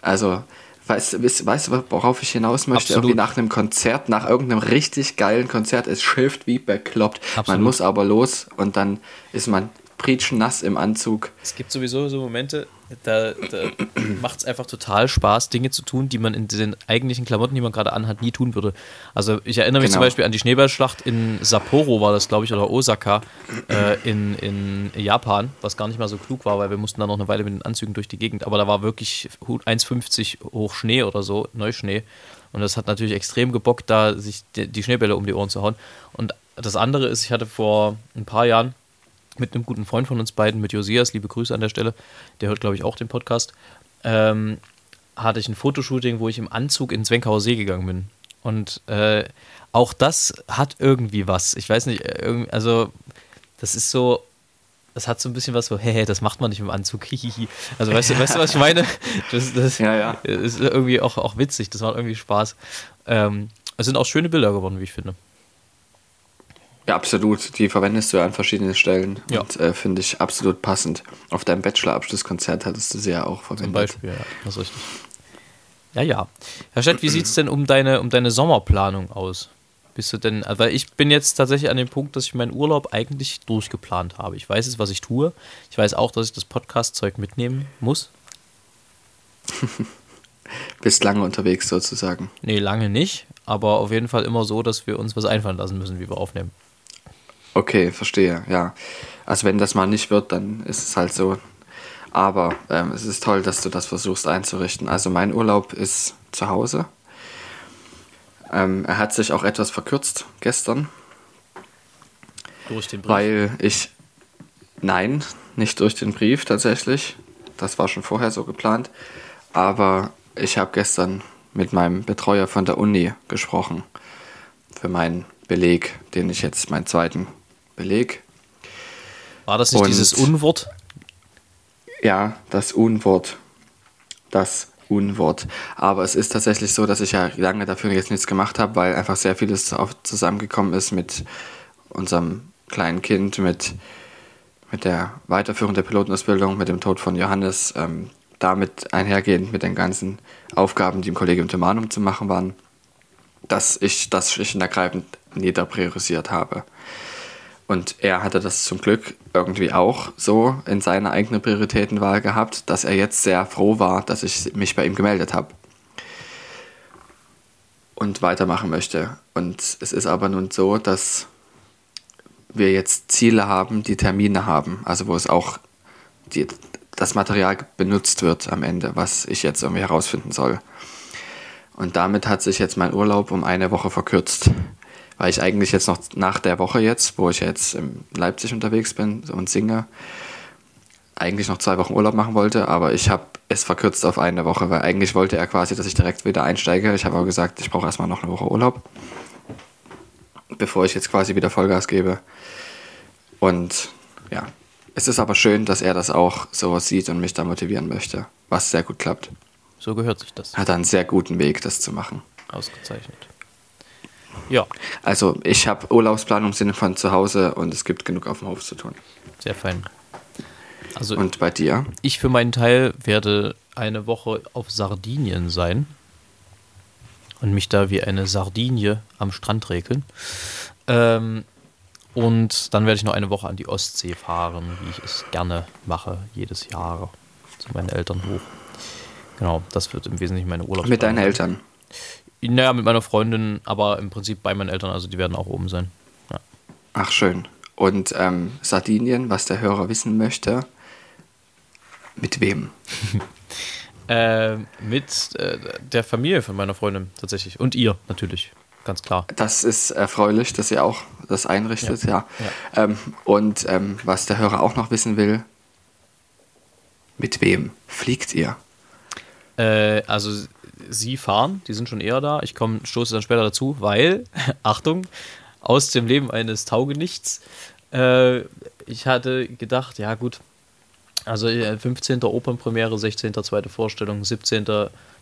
Speaker 2: Also, weißt, du- weißt, weißt du, worauf ich hinaus möchte?
Speaker 3: Absolut.
Speaker 2: Irgendwie nach einem Konzert, nach irgendeinem richtig geilen Konzert, es schifft wie bekloppt.
Speaker 3: Absolut.
Speaker 2: Man muss aber los und dann ist man nass im Anzug.
Speaker 3: Es gibt sowieso so Momente, da, da macht es einfach total Spaß, Dinge zu tun, die man in den eigentlichen Klamotten, die man gerade anhat, nie tun würde. Also ich erinnere mich
Speaker 2: Genau.
Speaker 3: zum Beispiel an die Schneeballschlacht in Sapporo war das, glaube ich, oder Osaka äh, in, in Japan, was gar nicht mal so klug war, weil wir mussten dann noch eine Weile mit den Anzügen durch die Gegend, aber da war wirklich 1,50 hoch Schnee oder so, Neuschnee. Und das hat natürlich extrem gebockt, da sich die, die Schneebälle um die Ohren zu hauen. Und das andere ist, ich hatte vor ein paar Jahren mit einem guten Freund von uns beiden, mit Josias, liebe Grüße an der Stelle, der hört, glaube ich, auch den Podcast, ähm, hatte ich ein Fotoshooting, wo ich im Anzug ins Zwenkauer See gegangen bin. Und äh, auch das hat irgendwie was. Ich weiß nicht, äh, also das ist so, das hat so ein bisschen was so, hey, das macht man nicht im Anzug. hihihi. also weißt du, weißt du, was ich meine? Das, das
Speaker 2: Ja, ja.
Speaker 3: ist irgendwie auch, auch witzig, das macht irgendwie Spaß. Ähm, es sind auch schöne Bilder geworden, wie ich finde.
Speaker 2: Ja, absolut. Die verwendest du an verschiedenen Stellen
Speaker 3: Ja.
Speaker 2: und äh, finde ich absolut passend. Auf deinem Bachelorabschlusskonzert hattest du sie ja auch verwendet.
Speaker 3: Zum Beispiel, ja, das ist richtig. Ja, ja. Herr Stett, wie sieht es denn um deine, um deine Sommerplanung aus? Bist du denn, also weil ich bin jetzt tatsächlich an dem Punkt, dass ich meinen Urlaub eigentlich durchgeplant habe. Ich weiß jetzt, was ich tue. Ich weiß auch, dass ich das Podcast-Zeug mitnehmen muss.
Speaker 2: Bist lange unterwegs sozusagen.
Speaker 3: Nee, lange nicht, aber auf jeden Fall immer so, dass wir uns was einfallen lassen müssen, wie wir aufnehmen.
Speaker 2: Okay, verstehe, ja. Also wenn das mal nicht wird, dann ist es halt so. Aber ähm, es ist toll, dass du das versuchst einzurichten. Also mein Urlaub ist zu Hause. Ähm, er hat sich auch etwas verkürzt gestern,
Speaker 3: Durch den Brief.
Speaker 2: weil ich. Nein, nicht durch den Brief tatsächlich. Das war schon vorher so geplant. Aber ich habe gestern mit meinem Betreuer von der Uni gesprochen. Für meinen Beleg, den ich jetzt, meinen zweiten Beleg.
Speaker 3: War das nicht
Speaker 2: und-
Speaker 3: dieses Unwort?
Speaker 2: Ja, das Unwort. Das Unwort. Aber es ist tatsächlich so, dass ich ja lange dafür jetzt nichts gemacht habe, weil einfach sehr vieles zusammengekommen ist mit unserem kleinen Kind, mit, mit der Weiterführung der Pilotenausbildung, mit dem Tod von Johannes, ähm, damit einhergehend mit den ganzen Aufgaben, die im Kollegium Themanum zu machen waren, dass ich das schlicht und ergreifend niederpriorisiert habe. Und er hatte das zum Glück irgendwie auch so in seiner eigenen Prioritätenwahl gehabt, dass er jetzt sehr froh war, dass ich mich bei ihm gemeldet habe. Und weitermachen möchte. Und es ist aber nun so, dass wir jetzt Ziele haben, die Termine haben. Also wo es auch die, das Material benutzt wird am Ende, was ich jetzt irgendwie herausfinden soll. Und damit hat sich jetzt mein Urlaub um eine Woche verkürzt. Weil ich eigentlich jetzt noch nach der Woche jetzt, wo ich jetzt in Leipzig unterwegs bin und singe, eigentlich noch zwei Wochen Urlaub machen wollte, aber ich habe es verkürzt auf eine Woche, weil eigentlich wollte er quasi, dass ich direkt wieder einsteige. Ich habe aber gesagt, ich brauche erstmal noch eine Woche Urlaub, bevor ich jetzt quasi wieder Vollgas gebe. Und ja, es ist aber schön, dass er das auch so sieht und mich da motivieren möchte, was sehr gut klappt.
Speaker 3: So gehört sich das.
Speaker 2: Hat einen sehr guten Weg, das zu machen.
Speaker 3: Ausgezeichnet. Ja,
Speaker 2: Also ich habe Urlaubsplanung im Sinne von zu Hause und es gibt genug auf dem Hof zu tun.
Speaker 3: sehr fein. Also
Speaker 2: Und bei dir?
Speaker 3: ich für meinen Teil werde eine Woche auf Sardinien sein und mich da wie eine Sardinie am Strand regeln. Ähm, und dann werde ich noch eine Woche an die Ostsee fahren, wie ich es gerne mache, jedes Jahr zu meinen Eltern hoch. Genau, das wird im Wesentlichen meine Urlaubsplanung.
Speaker 2: Mit deinen Eltern?
Speaker 3: Naja, mit meiner Freundin, aber im Prinzip bei meinen Eltern, also die werden auch oben sein. Ja.
Speaker 2: Ach schön. Und ähm, Sardinien, was der Hörer wissen möchte, mit wem?
Speaker 3: Äh, mit äh, der Familie von meiner Freundin tatsächlich. Und ihr natürlich, ganz klar.
Speaker 2: Das ist erfreulich, dass ihr auch das einrichtet, ja.
Speaker 3: Ja.
Speaker 2: Ähm, und ähm, was der Hörer auch noch wissen will, mit wem fliegt ihr?
Speaker 3: Äh, also sie fahren, die sind schon eher da. Ich komme, stoße dann später dazu, weil, Achtung, aus dem Leben eines Taugenichts. Äh, ich hatte gedacht, ja gut, also äh, 15. Opernpremiere, 16. zweite Vorstellung, 17.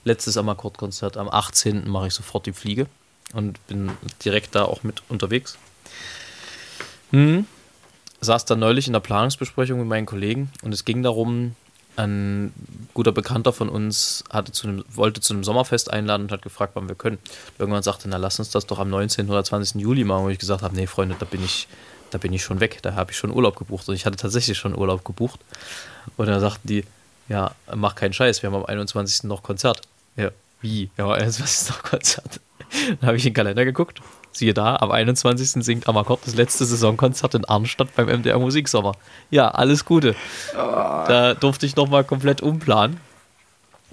Speaker 3: letztes Amakordkonzert, am 18. mache ich sofort die Fliege und bin direkt da auch mit unterwegs. Hm. Saß dann neulich in der Planungsbesprechung mit meinen Kollegen und es ging darum, ein guter Bekannter von uns hatte zu einem, wollte zu einem Sommerfest einladen und hat gefragt, wann wir können. Irgendwann sagte, na lass uns das doch am 19. oder 20. Juli machen, wo ich gesagt habe, nee Freunde, da bin ich, da bin ich schon weg, da habe ich schon Urlaub gebucht und ich hatte tatsächlich schon Urlaub gebucht. Und dann sagten die, ja, mach keinen Scheiß, wir haben am 21. noch Konzert. Ja, wie? Ja, am 21. noch Konzert. Dann habe ich den Kalender geguckt. Siehe da, am 21. singt Amakord das letzte Saisonkonzert in Arnstadt beim MDR Musiksommer. Ja, alles Gute. Da durfte ich nochmal komplett umplanen.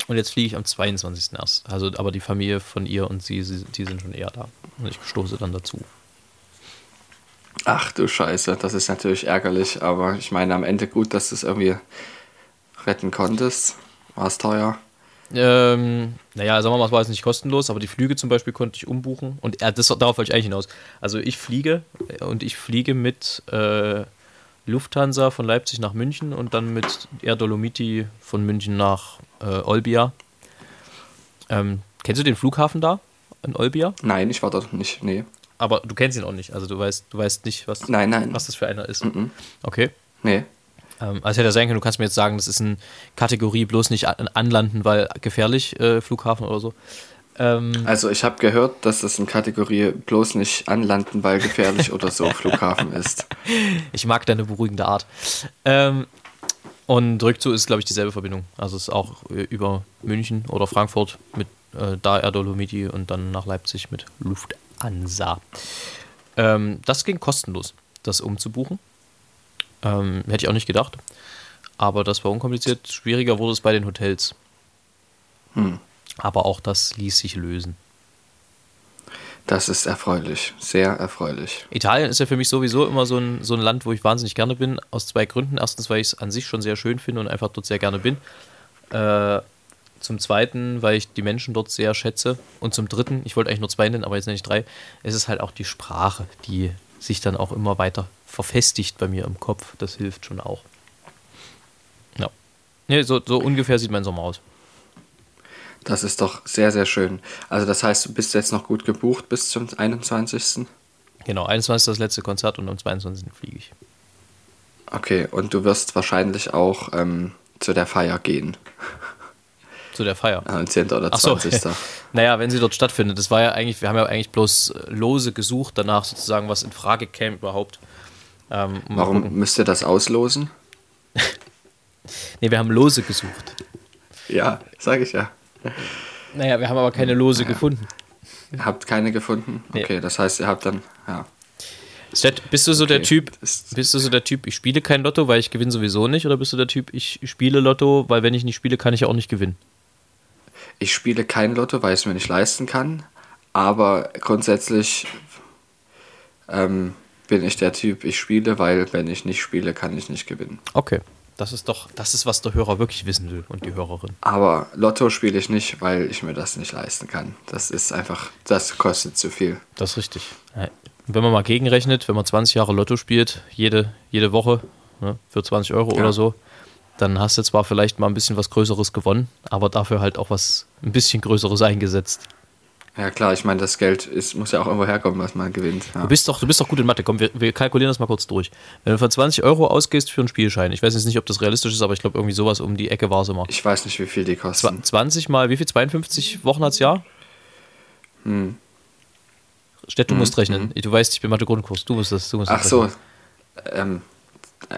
Speaker 3: Und jetzt fliege ich am 22. erst. Also, aber die Familie von ihr und sie, sie die sind schon eher da. Und ich stoße dann dazu.
Speaker 2: Ach du Scheiße, das ist natürlich ärgerlich, aber ich meine am Ende gut, dass du es irgendwie retten konntest. War es teuer?
Speaker 3: Ähm, naja, sagen wir mal, es war jetzt nicht kostenlos, aber die Flüge zum Beispiel konnte ich umbuchen. Und äh, das, darauf wollte ich eigentlich hinaus. Also ich fliege äh, und ich fliege mit äh, Lufthansa von Leipzig nach München und dann mit Air Dolomiti von München nach äh, Olbia. Ähm, kennst du den Flughafen da in Olbia?
Speaker 2: Nein, ich war dort nicht. Nee.
Speaker 3: Aber du kennst ihn auch nicht. Also du weißt, du weißt nicht, was,
Speaker 2: Nein, nein.
Speaker 3: was das für einer ist.
Speaker 2: Mhm.
Speaker 3: Okay.
Speaker 2: Nee.
Speaker 3: Ähm, also hätte ja sein können, du kannst mir jetzt sagen, das ist eine Kategorie bloß nicht an, anlanden, weil gefährlich, äh, Flughafen oder so. Ähm,
Speaker 2: Also ich habe gehört, dass das in Kategorie bloß nicht anlanden, weil gefährlich oder so Flughafen ist.
Speaker 3: ich mag deine beruhigende Art. Ähm, und Rückzug ist, glaube ich, dieselbe Verbindung. Also es ist auch äh, über München oder Frankfurt mit äh, da Air Dolomiti und dann nach Leipzig mit Lufthansa. Ähm, das ging kostenlos, das umzubuchen. Ähm, hätte ich auch nicht gedacht. Aber das war unkompliziert. Schwieriger wurde es bei den Hotels.
Speaker 2: Hm.
Speaker 3: Aber auch das ließ sich lösen.
Speaker 2: Das ist erfreulich, sehr erfreulich.
Speaker 3: Italien ist ja für mich sowieso immer so ein, so ein Land, wo ich wahnsinnig gerne bin, aus zwei Gründen. Erstens, weil ich es an sich schon sehr schön finde und einfach dort sehr gerne bin. Äh, zum Zweiten, weil ich die Menschen dort sehr schätze. Und zum Dritten, ich wollte eigentlich nur zwei nennen, aber jetzt nenne ich drei, es ist halt auch die Sprache, die sich dann auch immer weiter verfestigt bei mir im Kopf. Das hilft schon auch. Ja. Nee, so, so ungefähr sieht mein Sommer aus.
Speaker 2: Das ist doch sehr, sehr schön. Also das heißt, du bist jetzt noch gut gebucht bis zum 21.
Speaker 3: Genau, 21. ist das letzte Konzert und am 22. fliege ich.
Speaker 2: Okay, und du wirst wahrscheinlich auch ähm, zu der Feier gehen.
Speaker 3: Zu der Feier.
Speaker 2: Am 10. oder
Speaker 3: Ach so.
Speaker 2: 20.
Speaker 3: Naja, wenn sie dort stattfindet. Das war ja eigentlich, wir haben ja eigentlich bloß Lose gesucht, danach sozusagen, was in Frage käme überhaupt. Ähm,
Speaker 2: Warum
Speaker 3: gucken.
Speaker 2: müsst ihr das auslosen?
Speaker 3: Nee, wir haben Lose gesucht.
Speaker 2: Ja, sage ich ja.
Speaker 3: Naja, wir haben aber keine Lose gefunden.
Speaker 2: Ihr habt keine gefunden?
Speaker 3: Nee.
Speaker 2: Okay, das heißt, ihr habt dann, ja.
Speaker 3: Bist du so der
Speaker 2: Okay,
Speaker 3: Typ,
Speaker 2: das-
Speaker 3: bist du so der Typ, ich spiele kein Lotto, weil ich gewinne sowieso nicht, oder bist du der Typ, ich spiele Lotto, weil wenn ich nicht spiele, kann ich ja auch nicht gewinnen?
Speaker 2: Ich spiele kein Lotto, weil ich es mir nicht leisten kann. Aber grundsätzlich ähm, bin ich der Typ, ich spiele, weil wenn ich nicht spiele, kann ich nicht gewinnen.
Speaker 3: Okay. Das ist doch, das ist, was der Hörer wirklich wissen will und die Hörerin.
Speaker 2: Aber Lotto spiele ich nicht, weil ich mir das nicht leisten kann. Das ist einfach, das kostet zu viel.
Speaker 3: Das ist richtig. Wenn man mal gegenrechnet, wenn man 20 Jahre Lotto spielt, jede, jede Woche ne, für 20 Euro
Speaker 2: Ja.
Speaker 3: oder so, dann hast du zwar vielleicht mal ein bisschen was Größeres gewonnen, aber dafür halt auch was ein bisschen Größeres eingesetzt.
Speaker 2: Ja klar, ich meine, das Geld ist, muss ja auch irgendwo herkommen, was man gewinnt. Ja.
Speaker 3: Du bist doch, du bist doch gut in Mathe. Komm, wir, wir kalkulieren das mal kurz durch. Wenn du von 20 Euro ausgehst für einen Spielschein, ich weiß jetzt nicht, ob das realistisch ist, aber ich glaube, irgendwie sowas um die Ecke war es immer.
Speaker 2: Ich weiß nicht, wie viel die kosten.
Speaker 3: 20 mal, wie viel? 52 Wochen als Jahr?
Speaker 2: Hm.
Speaker 3: Stett, du musst rechnen. Du weißt, ich bin Mathe-Grundkurs. Du musst das. Du musst
Speaker 2: Ach
Speaker 3: das
Speaker 2: so, ähm,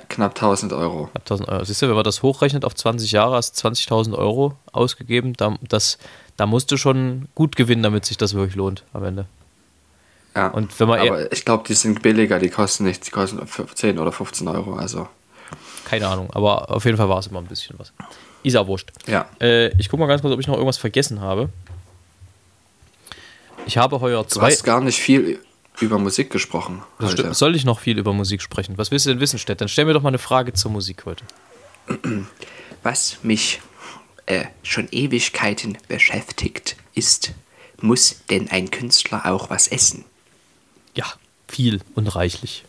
Speaker 2: knapp 1000 Euro.
Speaker 3: Knapp 1000 Euro. Siehst du, wenn man das hochrechnet auf 20 Jahre, hast du 20.000 Euro ausgegeben. Da, das, da musst du schon gut gewinnen, damit sich das wirklich lohnt am Ende.
Speaker 2: Ja.
Speaker 3: Und wenn man
Speaker 2: Aber ich glaube, die sind billiger, die kosten nichts, die kosten 10 oder 15 Euro. Also,
Speaker 3: Keine Ahnung, aber auf jeden Fall war es immer ein bisschen was. Ist ja wurscht.
Speaker 2: ja.
Speaker 3: Äh, ich gucke mal ganz kurz, ob ich noch irgendwas vergessen habe. Ich habe heuer
Speaker 2: Du
Speaker 3: zwei.
Speaker 2: hast gar nicht viel über Musik gesprochen.
Speaker 3: Soll ich noch viel über Musik sprechen? Was willst du denn wissen, Stett? Dann stell mir doch mal eine Frage zur Musik heute.
Speaker 2: Was mich äh, schon Ewigkeiten beschäftigt, ist, muss denn ein Künstler auch was essen?
Speaker 3: Ja, viel und reichlich.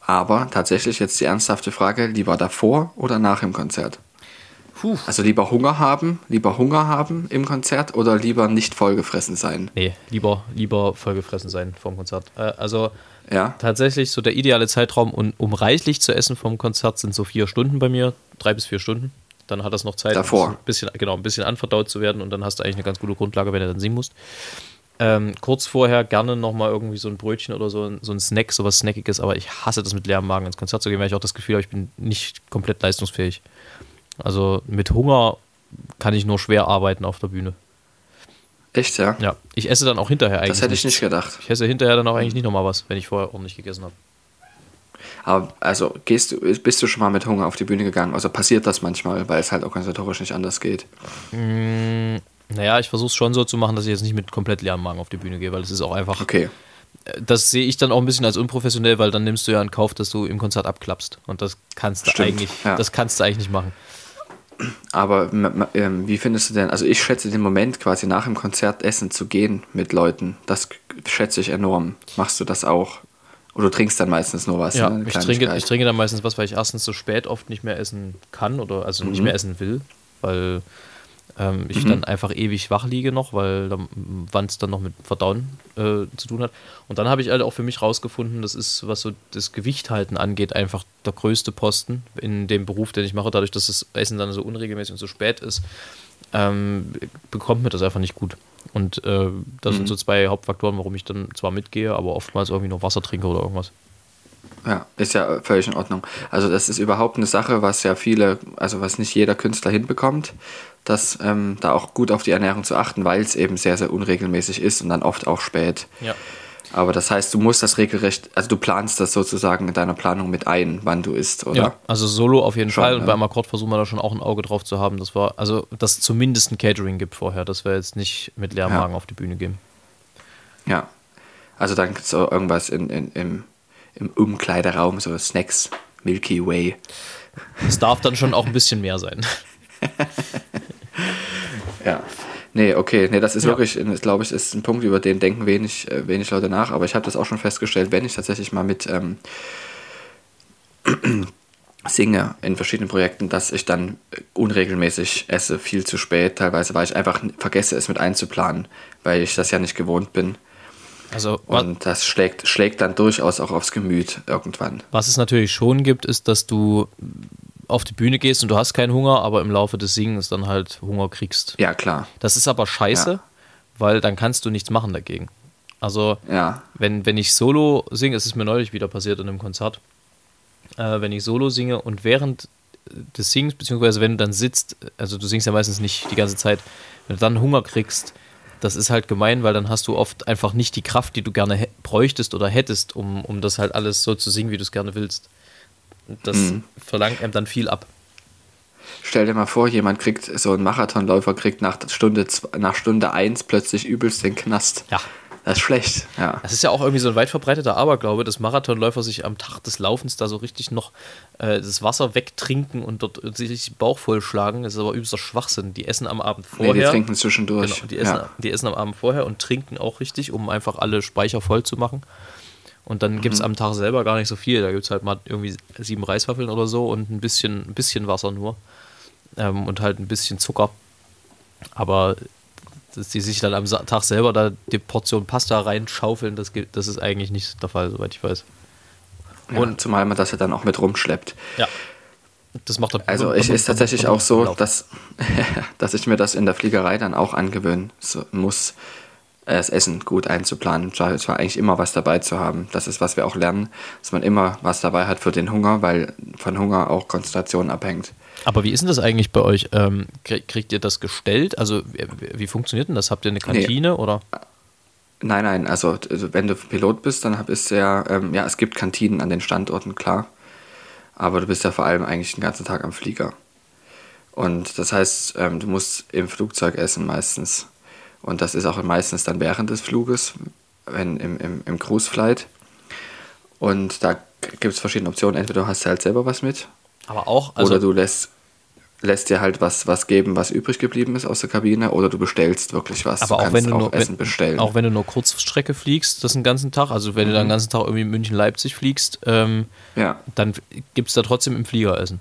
Speaker 2: Aber tatsächlich jetzt die ernsthafte Frage, lieber davor oder nach dem Konzert?
Speaker 3: Puh.
Speaker 2: Also lieber Hunger haben, lieber Hunger haben im Konzert oder lieber nicht vollgefressen sein?
Speaker 3: Nee, lieber, lieber vollgefressen sein vom Konzert. Äh, also
Speaker 2: Ja?
Speaker 3: tatsächlich so der ideale Zeitraum, um, um reichlich zu essen vom Konzert, sind so vier Stunden bei mir, drei bis vier Stunden. Dann hat das noch Zeit,
Speaker 2: Davor.
Speaker 3: ein bisschen, genau, ein bisschen anverdaut zu werden und dann hast du eigentlich eine ganz gute Grundlage, wenn du dann singen musst. Ähm, kurz vorher gerne nochmal irgendwie so ein Brötchen oder so, ein- so ein Snack, sowas Snackiges, aber ich hasse das mit leerem Magen ins Konzert zu gehen, weil ich auch das Gefühl habe, ich bin nicht komplett leistungsfähig. Also mit Hunger kann ich nur schwer arbeiten auf der Bühne.
Speaker 2: Echt, ja?
Speaker 3: Ja, ich esse dann auch hinterher eigentlich.
Speaker 2: Das hätte ich nicht gedacht.
Speaker 3: Ich esse hinterher dann auch eigentlich nicht nochmal was, wenn ich vorher ordentlich gegessen habe.
Speaker 2: Aber also gehst du, bist du schon mal mit Hunger auf die Bühne gegangen? Also passiert das manchmal, weil es halt organisatorisch nicht anders geht.
Speaker 3: Naja, ich versuche es schon so zu machen, dass ich jetzt nicht mit komplett leerem Magen auf die Bühne gehe, weil es ist auch einfach.
Speaker 2: Okay.
Speaker 3: Das sehe ich dann auch ein bisschen als unprofessionell, weil dann nimmst du ja in Kauf, dass du im Konzert abklappst. Und das kannst du
Speaker 2: Stimmt,
Speaker 3: eigentlich,
Speaker 2: ja.
Speaker 3: das kannst du eigentlich nicht machen.
Speaker 2: Aber ähm, wie findest du denn, also ich schätze den Moment, quasi nach dem Konzert essen zu gehen mit Leuten, das schätze ich enorm. Machst du das auch? Oder du trinkst dann meistens nur was?
Speaker 3: Ja,
Speaker 2: ne?
Speaker 3: Ich trinke, ich trinke dann meistens was, weil ich erstens so spät oft nicht mehr essen kann oder also
Speaker 2: Mhm.
Speaker 3: nicht mehr essen will, weil ähm, ich dann einfach ewig wach liege noch, weil wann es dann noch mit Verdauen äh, zu tun hat. Und dann habe ich halt auch für mich rausgefunden, das ist, was so das Gewicht halten angeht, einfach der größte Posten in dem Beruf, den ich mache, dadurch, dass das Essen dann so unregelmäßig und so spät ist, ähm, bekommt mir das einfach nicht gut. Und äh, das
Speaker 2: Mhm.
Speaker 3: sind so zwei Hauptfaktoren, warum ich dann zwar mitgehe, aber oftmals irgendwie noch Wasser trinke oder irgendwas.
Speaker 2: Ja, ist ja völlig in Ordnung. Also das ist überhaupt eine Sache, was ja viele, also was nicht jeder Künstler hinbekommt, dass ähm, da auch gut auf die Ernährung zu achten, weil es eben sehr, sehr unregelmäßig ist und dann oft auch spät.
Speaker 3: Ja.
Speaker 2: Aber das heißt, du musst das regelrecht, also du planst das sozusagen in deiner Planung mit ein, wann du isst, oder?
Speaker 3: Ja, also Solo auf jeden
Speaker 2: Schon,
Speaker 3: Fall. Und
Speaker 2: ja.
Speaker 3: beim Akkord versuchen wir da schon auch ein Auge drauf zu haben. Das war, also, dass es zumindest ein Catering gibt vorher, dass wir jetzt nicht mit leerem
Speaker 2: Ja.
Speaker 3: Magen auf die Bühne gehen.
Speaker 2: Ja. Also dann so irgendwas in, in, im, im Umkleideraum, so Snacks, Milky Way.
Speaker 3: Es darf dann schon auch ein bisschen mehr sein.
Speaker 2: Ja. Nee, okay, nee, das ist
Speaker 3: Ja.
Speaker 2: wirklich, glaube ich, ist ein Punkt, über den denken wenig, äh, wenig Leute nach. Aber ich habe das auch schon festgestellt, wenn ich tatsächlich mal mit ähm, singe in verschiedenen Projekten, dass ich dann unregelmäßig esse, viel zu spät teilweise, weil ich einfach vergesse, es mit einzuplanen, weil ich das ja nicht gewohnt bin.
Speaker 3: Also,
Speaker 2: Und das schlägt, schlägt dann durchaus auch aufs Gemüt irgendwann.
Speaker 3: was es natürlich schon gibt, ist, dass du auf die Bühne gehst und du hast keinen Hunger, aber im Laufe des Singens dann halt Hunger kriegst.
Speaker 2: Ja, klar.
Speaker 3: Das ist aber scheiße,
Speaker 2: Ja.
Speaker 3: weil dann kannst du nichts machen dagegen. Also,
Speaker 2: Ja,
Speaker 3: wenn, wenn ich Solo singe, es ist mir neulich wieder passiert in einem Konzert, äh, wenn ich Solo singe und während des Singens, beziehungsweise wenn du dann sitzt, also du singst ja meistens nicht die ganze Zeit, wenn du dann Hunger kriegst, das ist halt gemein, weil dann hast du oft einfach nicht die Kraft, die du gerne bräuchtest oder hättest, um, um das halt alles so zu singen, wie du es gerne willst. Das verlangt einem dann viel ab.
Speaker 2: Stell dir mal vor, jemand kriegt, so ein Marathonläufer kriegt nach Stunde, nach Stunde 1 plötzlich übelst den Knast.
Speaker 3: Ja.
Speaker 2: Das ist schlecht, ja.
Speaker 3: Das ist ja auch irgendwie so ein weit verbreiteter Aberglaube, dass Marathonläufer sich am Tag des Laufens da so richtig noch äh, das Wasser wegtrinken und dort sich richtig Bauch vollschlagen. Das ist aber übelster Schwachsinn. Die essen am Abend
Speaker 2: Nee,
Speaker 3: vorher.
Speaker 2: die trinken zwischendurch.
Speaker 3: Genau, die, essen,
Speaker 2: ja.
Speaker 3: die essen am Abend vorher und trinken auch richtig, um einfach alle Speicher voll zu machen. Und dann gibt es
Speaker 2: Mhm.
Speaker 3: am Tag selber gar nicht so viel. Da gibt es halt mal irgendwie sieben Reiswaffeln oder so und ein bisschen, ein bisschen Wasser nur. Ähm, und halt ein bisschen Zucker. Aber dass die sich dann am Tag selber da die Portion Pasta reinschaufeln, das, gibt- das ist eigentlich nicht der Fall, soweit ich weiß.
Speaker 2: Ja, und zumal man das ja dann auch mit rumschleppt.
Speaker 3: Ja. Das macht dann
Speaker 2: Also es ist tatsächlich auch so, dass, dass ich mir das in der Fliegerei dann auch angewöhnen muss, das Essen gut einzuplanen. Zwar zwar eigentlich immer was dabei zu haben. Das ist, was wir auch lernen, dass man immer was dabei hat für den Hunger, weil von Hunger auch Konzentration abhängt.
Speaker 3: Aber wie ist denn das eigentlich bei euch? Ähm, krieg- kriegt ihr das gestellt? Also wie, funktioniert denn das? Habt ihr eine Kantine oder?
Speaker 2: Nein, nein, also also wenn du Pilot bist, dann ist ja, ähm, ja, es gibt Kantinen an den Standorten, klar. Aber du bist ja vor allem eigentlich den ganzen Tag am Flieger. Und das heißt, ähm, du musst im Flugzeug essen meistens. Und das ist auch meistens dann während des Fluges, wenn im, im, im Cruise Flight. Und da gibt es verschiedene Optionen. Entweder du hast halt selber was mit,
Speaker 3: Aber auch, also
Speaker 2: oder du lässt, lässt dir halt was, was geben, was übrig geblieben ist aus der Kabine, oder du bestellst wirklich was.
Speaker 3: aber
Speaker 2: du
Speaker 3: auch wenn du
Speaker 2: auch
Speaker 3: nur,
Speaker 2: Essen bestellen.
Speaker 3: auch wenn du nur Kurzstrecke fliegst, das den ganzen Tag, also wenn du dann den ganzen Tag irgendwie München Leipzig fliegst, ähm,
Speaker 2: ja.
Speaker 3: dann gibt es da trotzdem im Flieger Essen.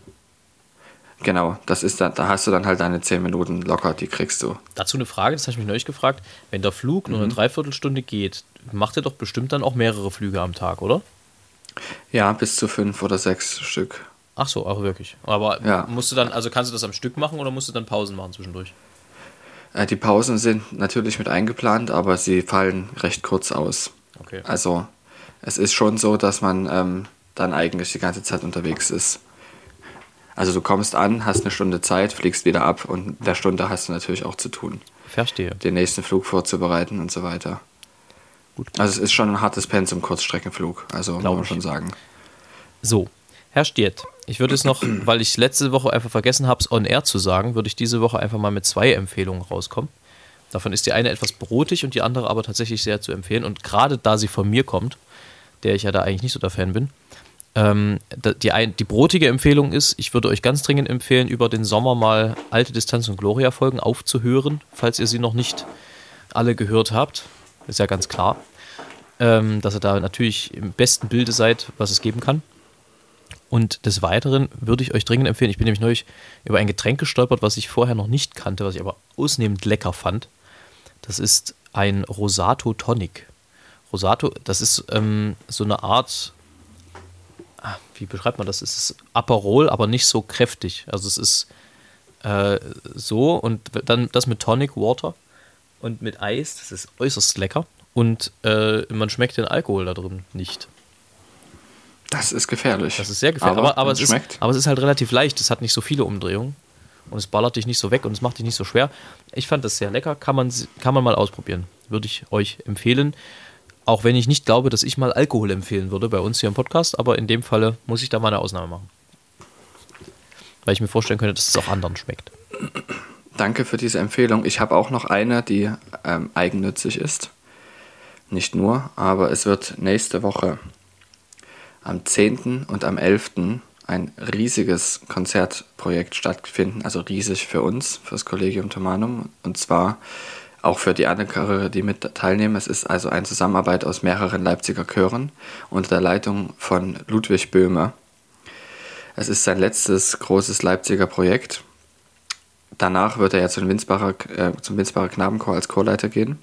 Speaker 2: Genau, das ist da, da hast du dann halt deine 10 Minuten locker, die kriegst du.
Speaker 3: Dazu eine Frage, das habe ich mich neulich gefragt. Wenn der Flug nur
Speaker 2: Mhm.
Speaker 3: eine Dreiviertelstunde geht, macht ihr doch bestimmt dann auch mehrere Flüge am Tag, oder?
Speaker 2: Ja, bis zu fünf oder sechs Stück.
Speaker 3: Ach so, auch wirklich. Aber
Speaker 2: Ja.
Speaker 3: musst du dann, also kannst du das am Stück machen oder musst du dann Pausen machen zwischendurch?
Speaker 2: Äh, die Pausen sind natürlich mit eingeplant, aber sie fallen recht kurz aus.
Speaker 3: Okay.
Speaker 2: Also es ist schon so, dass man ähm, dann eigentlich die ganze Zeit unterwegs ist. Also du kommst an, hast eine Stunde Zeit, fliegst wieder ab und in der Stunde hast du natürlich auch zu tun,
Speaker 3: Verstehe.
Speaker 2: den nächsten Flug vorzubereiten und so weiter.
Speaker 3: Gut.
Speaker 2: Also es ist schon ein hartes Pensum Kurzstreckenflug, also muss
Speaker 3: Glaub
Speaker 2: man
Speaker 3: ich.
Speaker 2: schon sagen.
Speaker 3: So, Herr Stiert, ich würde es noch, weil ich letzte Woche einfach vergessen habe, es on air zu sagen, würde ich diese Woche einfach mal mit zwei Empfehlungen rauskommen. Davon ist die eine etwas brotig und die andere aber tatsächlich sehr zu empfehlen. Und gerade da sie von mir kommt, der ich ja da eigentlich nicht so der Fan bin, ähm, die, ein, die brotige Empfehlung ist, ich würde euch ganz dringend empfehlen, über den Sommer mal alte Distanz- und Gloria-Folgen aufzuhören, falls ihr sie noch nicht alle gehört habt. Ist ja ganz klar, ähm, dass ihr da natürlich im besten Bilde seid, was es geben kann. Und des Weiteren würde ich euch dringend empfehlen, ich bin nämlich neulich über ein Getränk gestolpert, was ich vorher noch nicht kannte, was ich aber ausnehmend lecker fand. Das ist ein Rosato Tonic. Rosato, das ist ähm, so eine Art, wie beschreibt man das? Es ist Aperol, aber nicht so kräftig. Also es ist äh, so und dann das mit Tonic Water und mit Eis, das ist äußerst lecker. Und äh, man schmeckt den Alkohol da drin nicht.
Speaker 2: Das ist gefährlich.
Speaker 3: Das ist sehr gefährlich. Aber, aber,
Speaker 2: wenn's
Speaker 3: es ist, aber es ist halt relativ leicht. Es hat nicht so viele Umdrehungen. Und es ballert dich nicht so weg und es macht dich nicht so schwer. Ich fand das sehr lecker. Kann man, kann man mal ausprobieren. Würde ich euch empfehlen. Auch wenn ich nicht glaube, dass ich mal Alkohol empfehlen würde bei uns hier im Podcast. Aber in dem Falle muss ich da mal eine Ausnahme machen. Weil ich mir vorstellen könnte, dass es auch anderen schmeckt.
Speaker 2: Danke für diese Empfehlung. Ich habe auch noch eine, die ähm, eigennützig ist. nicht nur, aber es wird nächste Woche am 10. und am 11. ein riesiges Konzertprojekt stattfinden, also riesig für uns, für das Collegium Thomanum, und zwar auch für die anderen Chöre, die mit teilnehmen. Es ist also eine Zusammenarbeit aus mehreren Leipziger Chören unter der Leitung von Ludwig Böhme. Es ist sein letztes großes Leipziger Projekt. Danach wird er ja zum Winsbacher, äh, zum Winsbacher Knabenchor als Chorleiter gehen.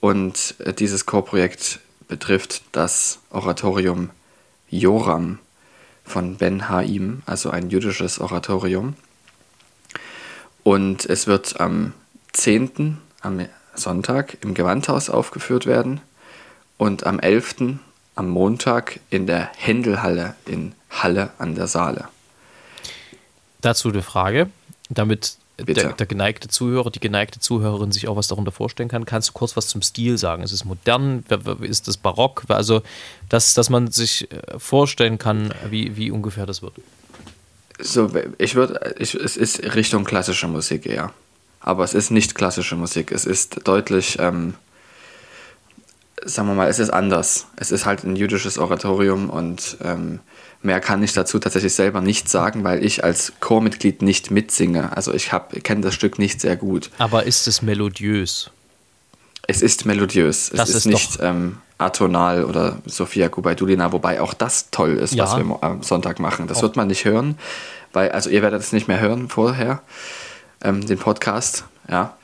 Speaker 2: Und äh, dieses Chorprojekt betrifft das Oratorium Joram von Ben Haim, also ein jüdisches Oratorium. Und es wird am 10. am Sonntag im Gewandhaus aufgeführt werden und am 11. am Montag in der Händelhalle in Halle an der Saale.
Speaker 3: Dazu eine Frage, damit der, der geneigte Zuhörer, die geneigte Zuhörerin sich auch was darunter vorstellen kann. Kannst du kurz was zum Stil sagen? Ist es modern? Ist es barock? Also, dass, dass man sich äh, vorstellen kann, wie, wie ungefähr das wird.
Speaker 2: So, ich würde, es ist Richtung klassische Musik eher. Aber es ist nicht klassische Musik. Es ist deutlich, ähm, sagen wir mal, es ist anders. Es ist halt ein jüdisches Oratorium und ähm, mehr kann ich dazu tatsächlich selber nicht sagen, weil ich als Chormitglied nicht mitsinge. Also ich kenne das Stück nicht sehr gut.
Speaker 3: Aber ist es melodiös?
Speaker 2: Es ist melodiös.
Speaker 3: Das
Speaker 2: es ist,
Speaker 3: ist
Speaker 2: nicht ähm, atonal oder Sophia Gubaidulina, wobei auch das toll ist,
Speaker 3: Ja.
Speaker 2: was wir am Sonntag machen. Das
Speaker 3: Auch.
Speaker 2: wird man nicht hören, weil, also ihr werdet es nicht mehr hören vorher, ähm, den Podcast, ja.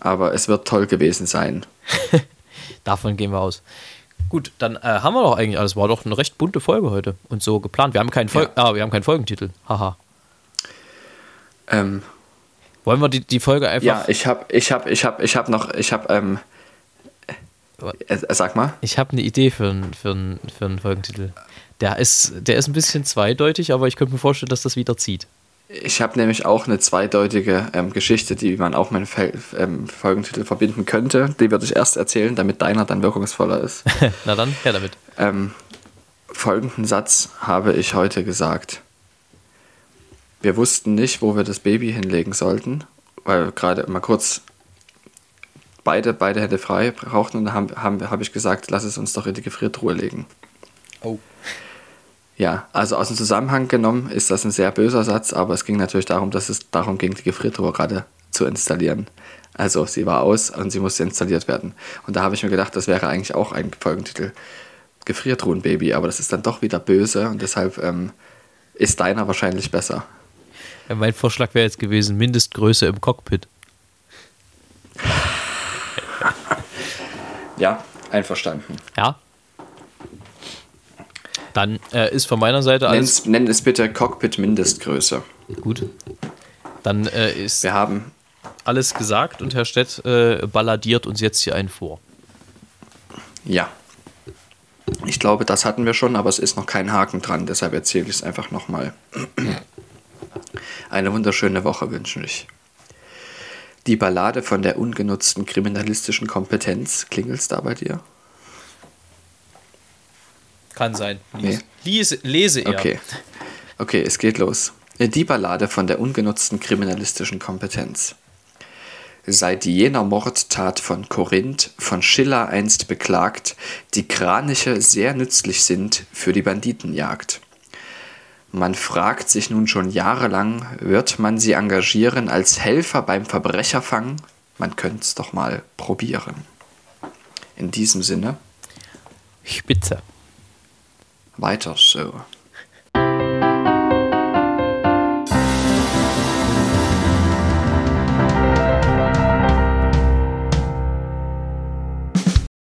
Speaker 2: Aber es wird toll gewesen sein.
Speaker 3: Davon gehen wir aus. Gut, dann äh, haben wir doch eigentlich alles. War doch eine recht bunte Folge heute und so geplant. Wir haben keinen, Fol ah, wir haben keinen Folgentitel. Haha.
Speaker 2: Ähm,
Speaker 3: Wollen wir die, die Folge einfach.
Speaker 2: ja, ich habe, ich habe, ich habe, ich habe noch, ich habe, ähm, äh, äh, sag mal.
Speaker 3: Ich habe eine Idee für einen für für einen Folgentitel. Der ist, der ist ein bisschen zweideutig, aber ich könnte mir vorstellen, dass das wieder zieht.
Speaker 2: Ich habe nämlich auch eine zweideutige ähm, Geschichte, die man auch mit dem Fel ähm, Folgentitel verbinden könnte. Die würde ich erst erzählen, damit deiner dann wirkungsvoller ist.
Speaker 3: Na dann, her damit.
Speaker 2: Ähm, folgenden Satz habe ich heute gesagt. Wir wussten nicht, wo wir das Baby hinlegen sollten, weil wir gerade mal kurz beide, beide Hände frei brauchten und dann habe haben, habe ich gesagt, lass es uns doch in die Gefriertruhe legen.
Speaker 3: Oh.
Speaker 2: Ja, also aus dem Zusammenhang genommen ist das ein sehr böser Satz, aber es ging natürlich darum, dass es darum ging, die Gefriertruhe gerade zu installieren. Also sie war aus und sie musste installiert werden. Und da habe ich mir gedacht, das wäre eigentlich auch ein Folgentitel. Gefriertruhenbaby, aber das ist dann doch wieder böse und deshalb ähm, ist deiner wahrscheinlich besser.
Speaker 3: Ja, mein Vorschlag wäre jetzt gewesen: Mindestgröße im Cockpit.
Speaker 2: Ja, einverstanden.
Speaker 3: Ja. Dann äh, ist von meiner Seite alles
Speaker 2: nenn es bitte Cockpit Mindestgröße.
Speaker 3: gut. Dann äh, ist
Speaker 2: Wir haben,
Speaker 3: alles gesagt und Herr Stett äh, balladiert uns jetzt hier einen vor.
Speaker 2: ja. Ich glaube, das hatten wir schon, aber es ist noch kein Haken dran, deshalb erzähle ich es einfach nochmal. Eine wunderschöne Woche wünsche ich. Die Ballade von der ungenutzten kriminalistischen Kompetenz, klingelt's da bei dir?
Speaker 3: Kann sein.
Speaker 2: Nee.
Speaker 3: Lese, lese er.
Speaker 2: Okay. Okay, es geht los. Die Ballade von der ungenutzten kriminalistischen Kompetenz. Seit jener Mordtat von Korinth, von Schiller einst beklagt, die Kraniche sehr nützlich sind für die Banditenjagd. Man fragt sich nun schon jahrelang, wird man sie engagieren als Helfer beim Verbrecherfang? Man könnte doch mal probieren. In diesem Sinne,
Speaker 3: Spitze.
Speaker 2: Weiter so.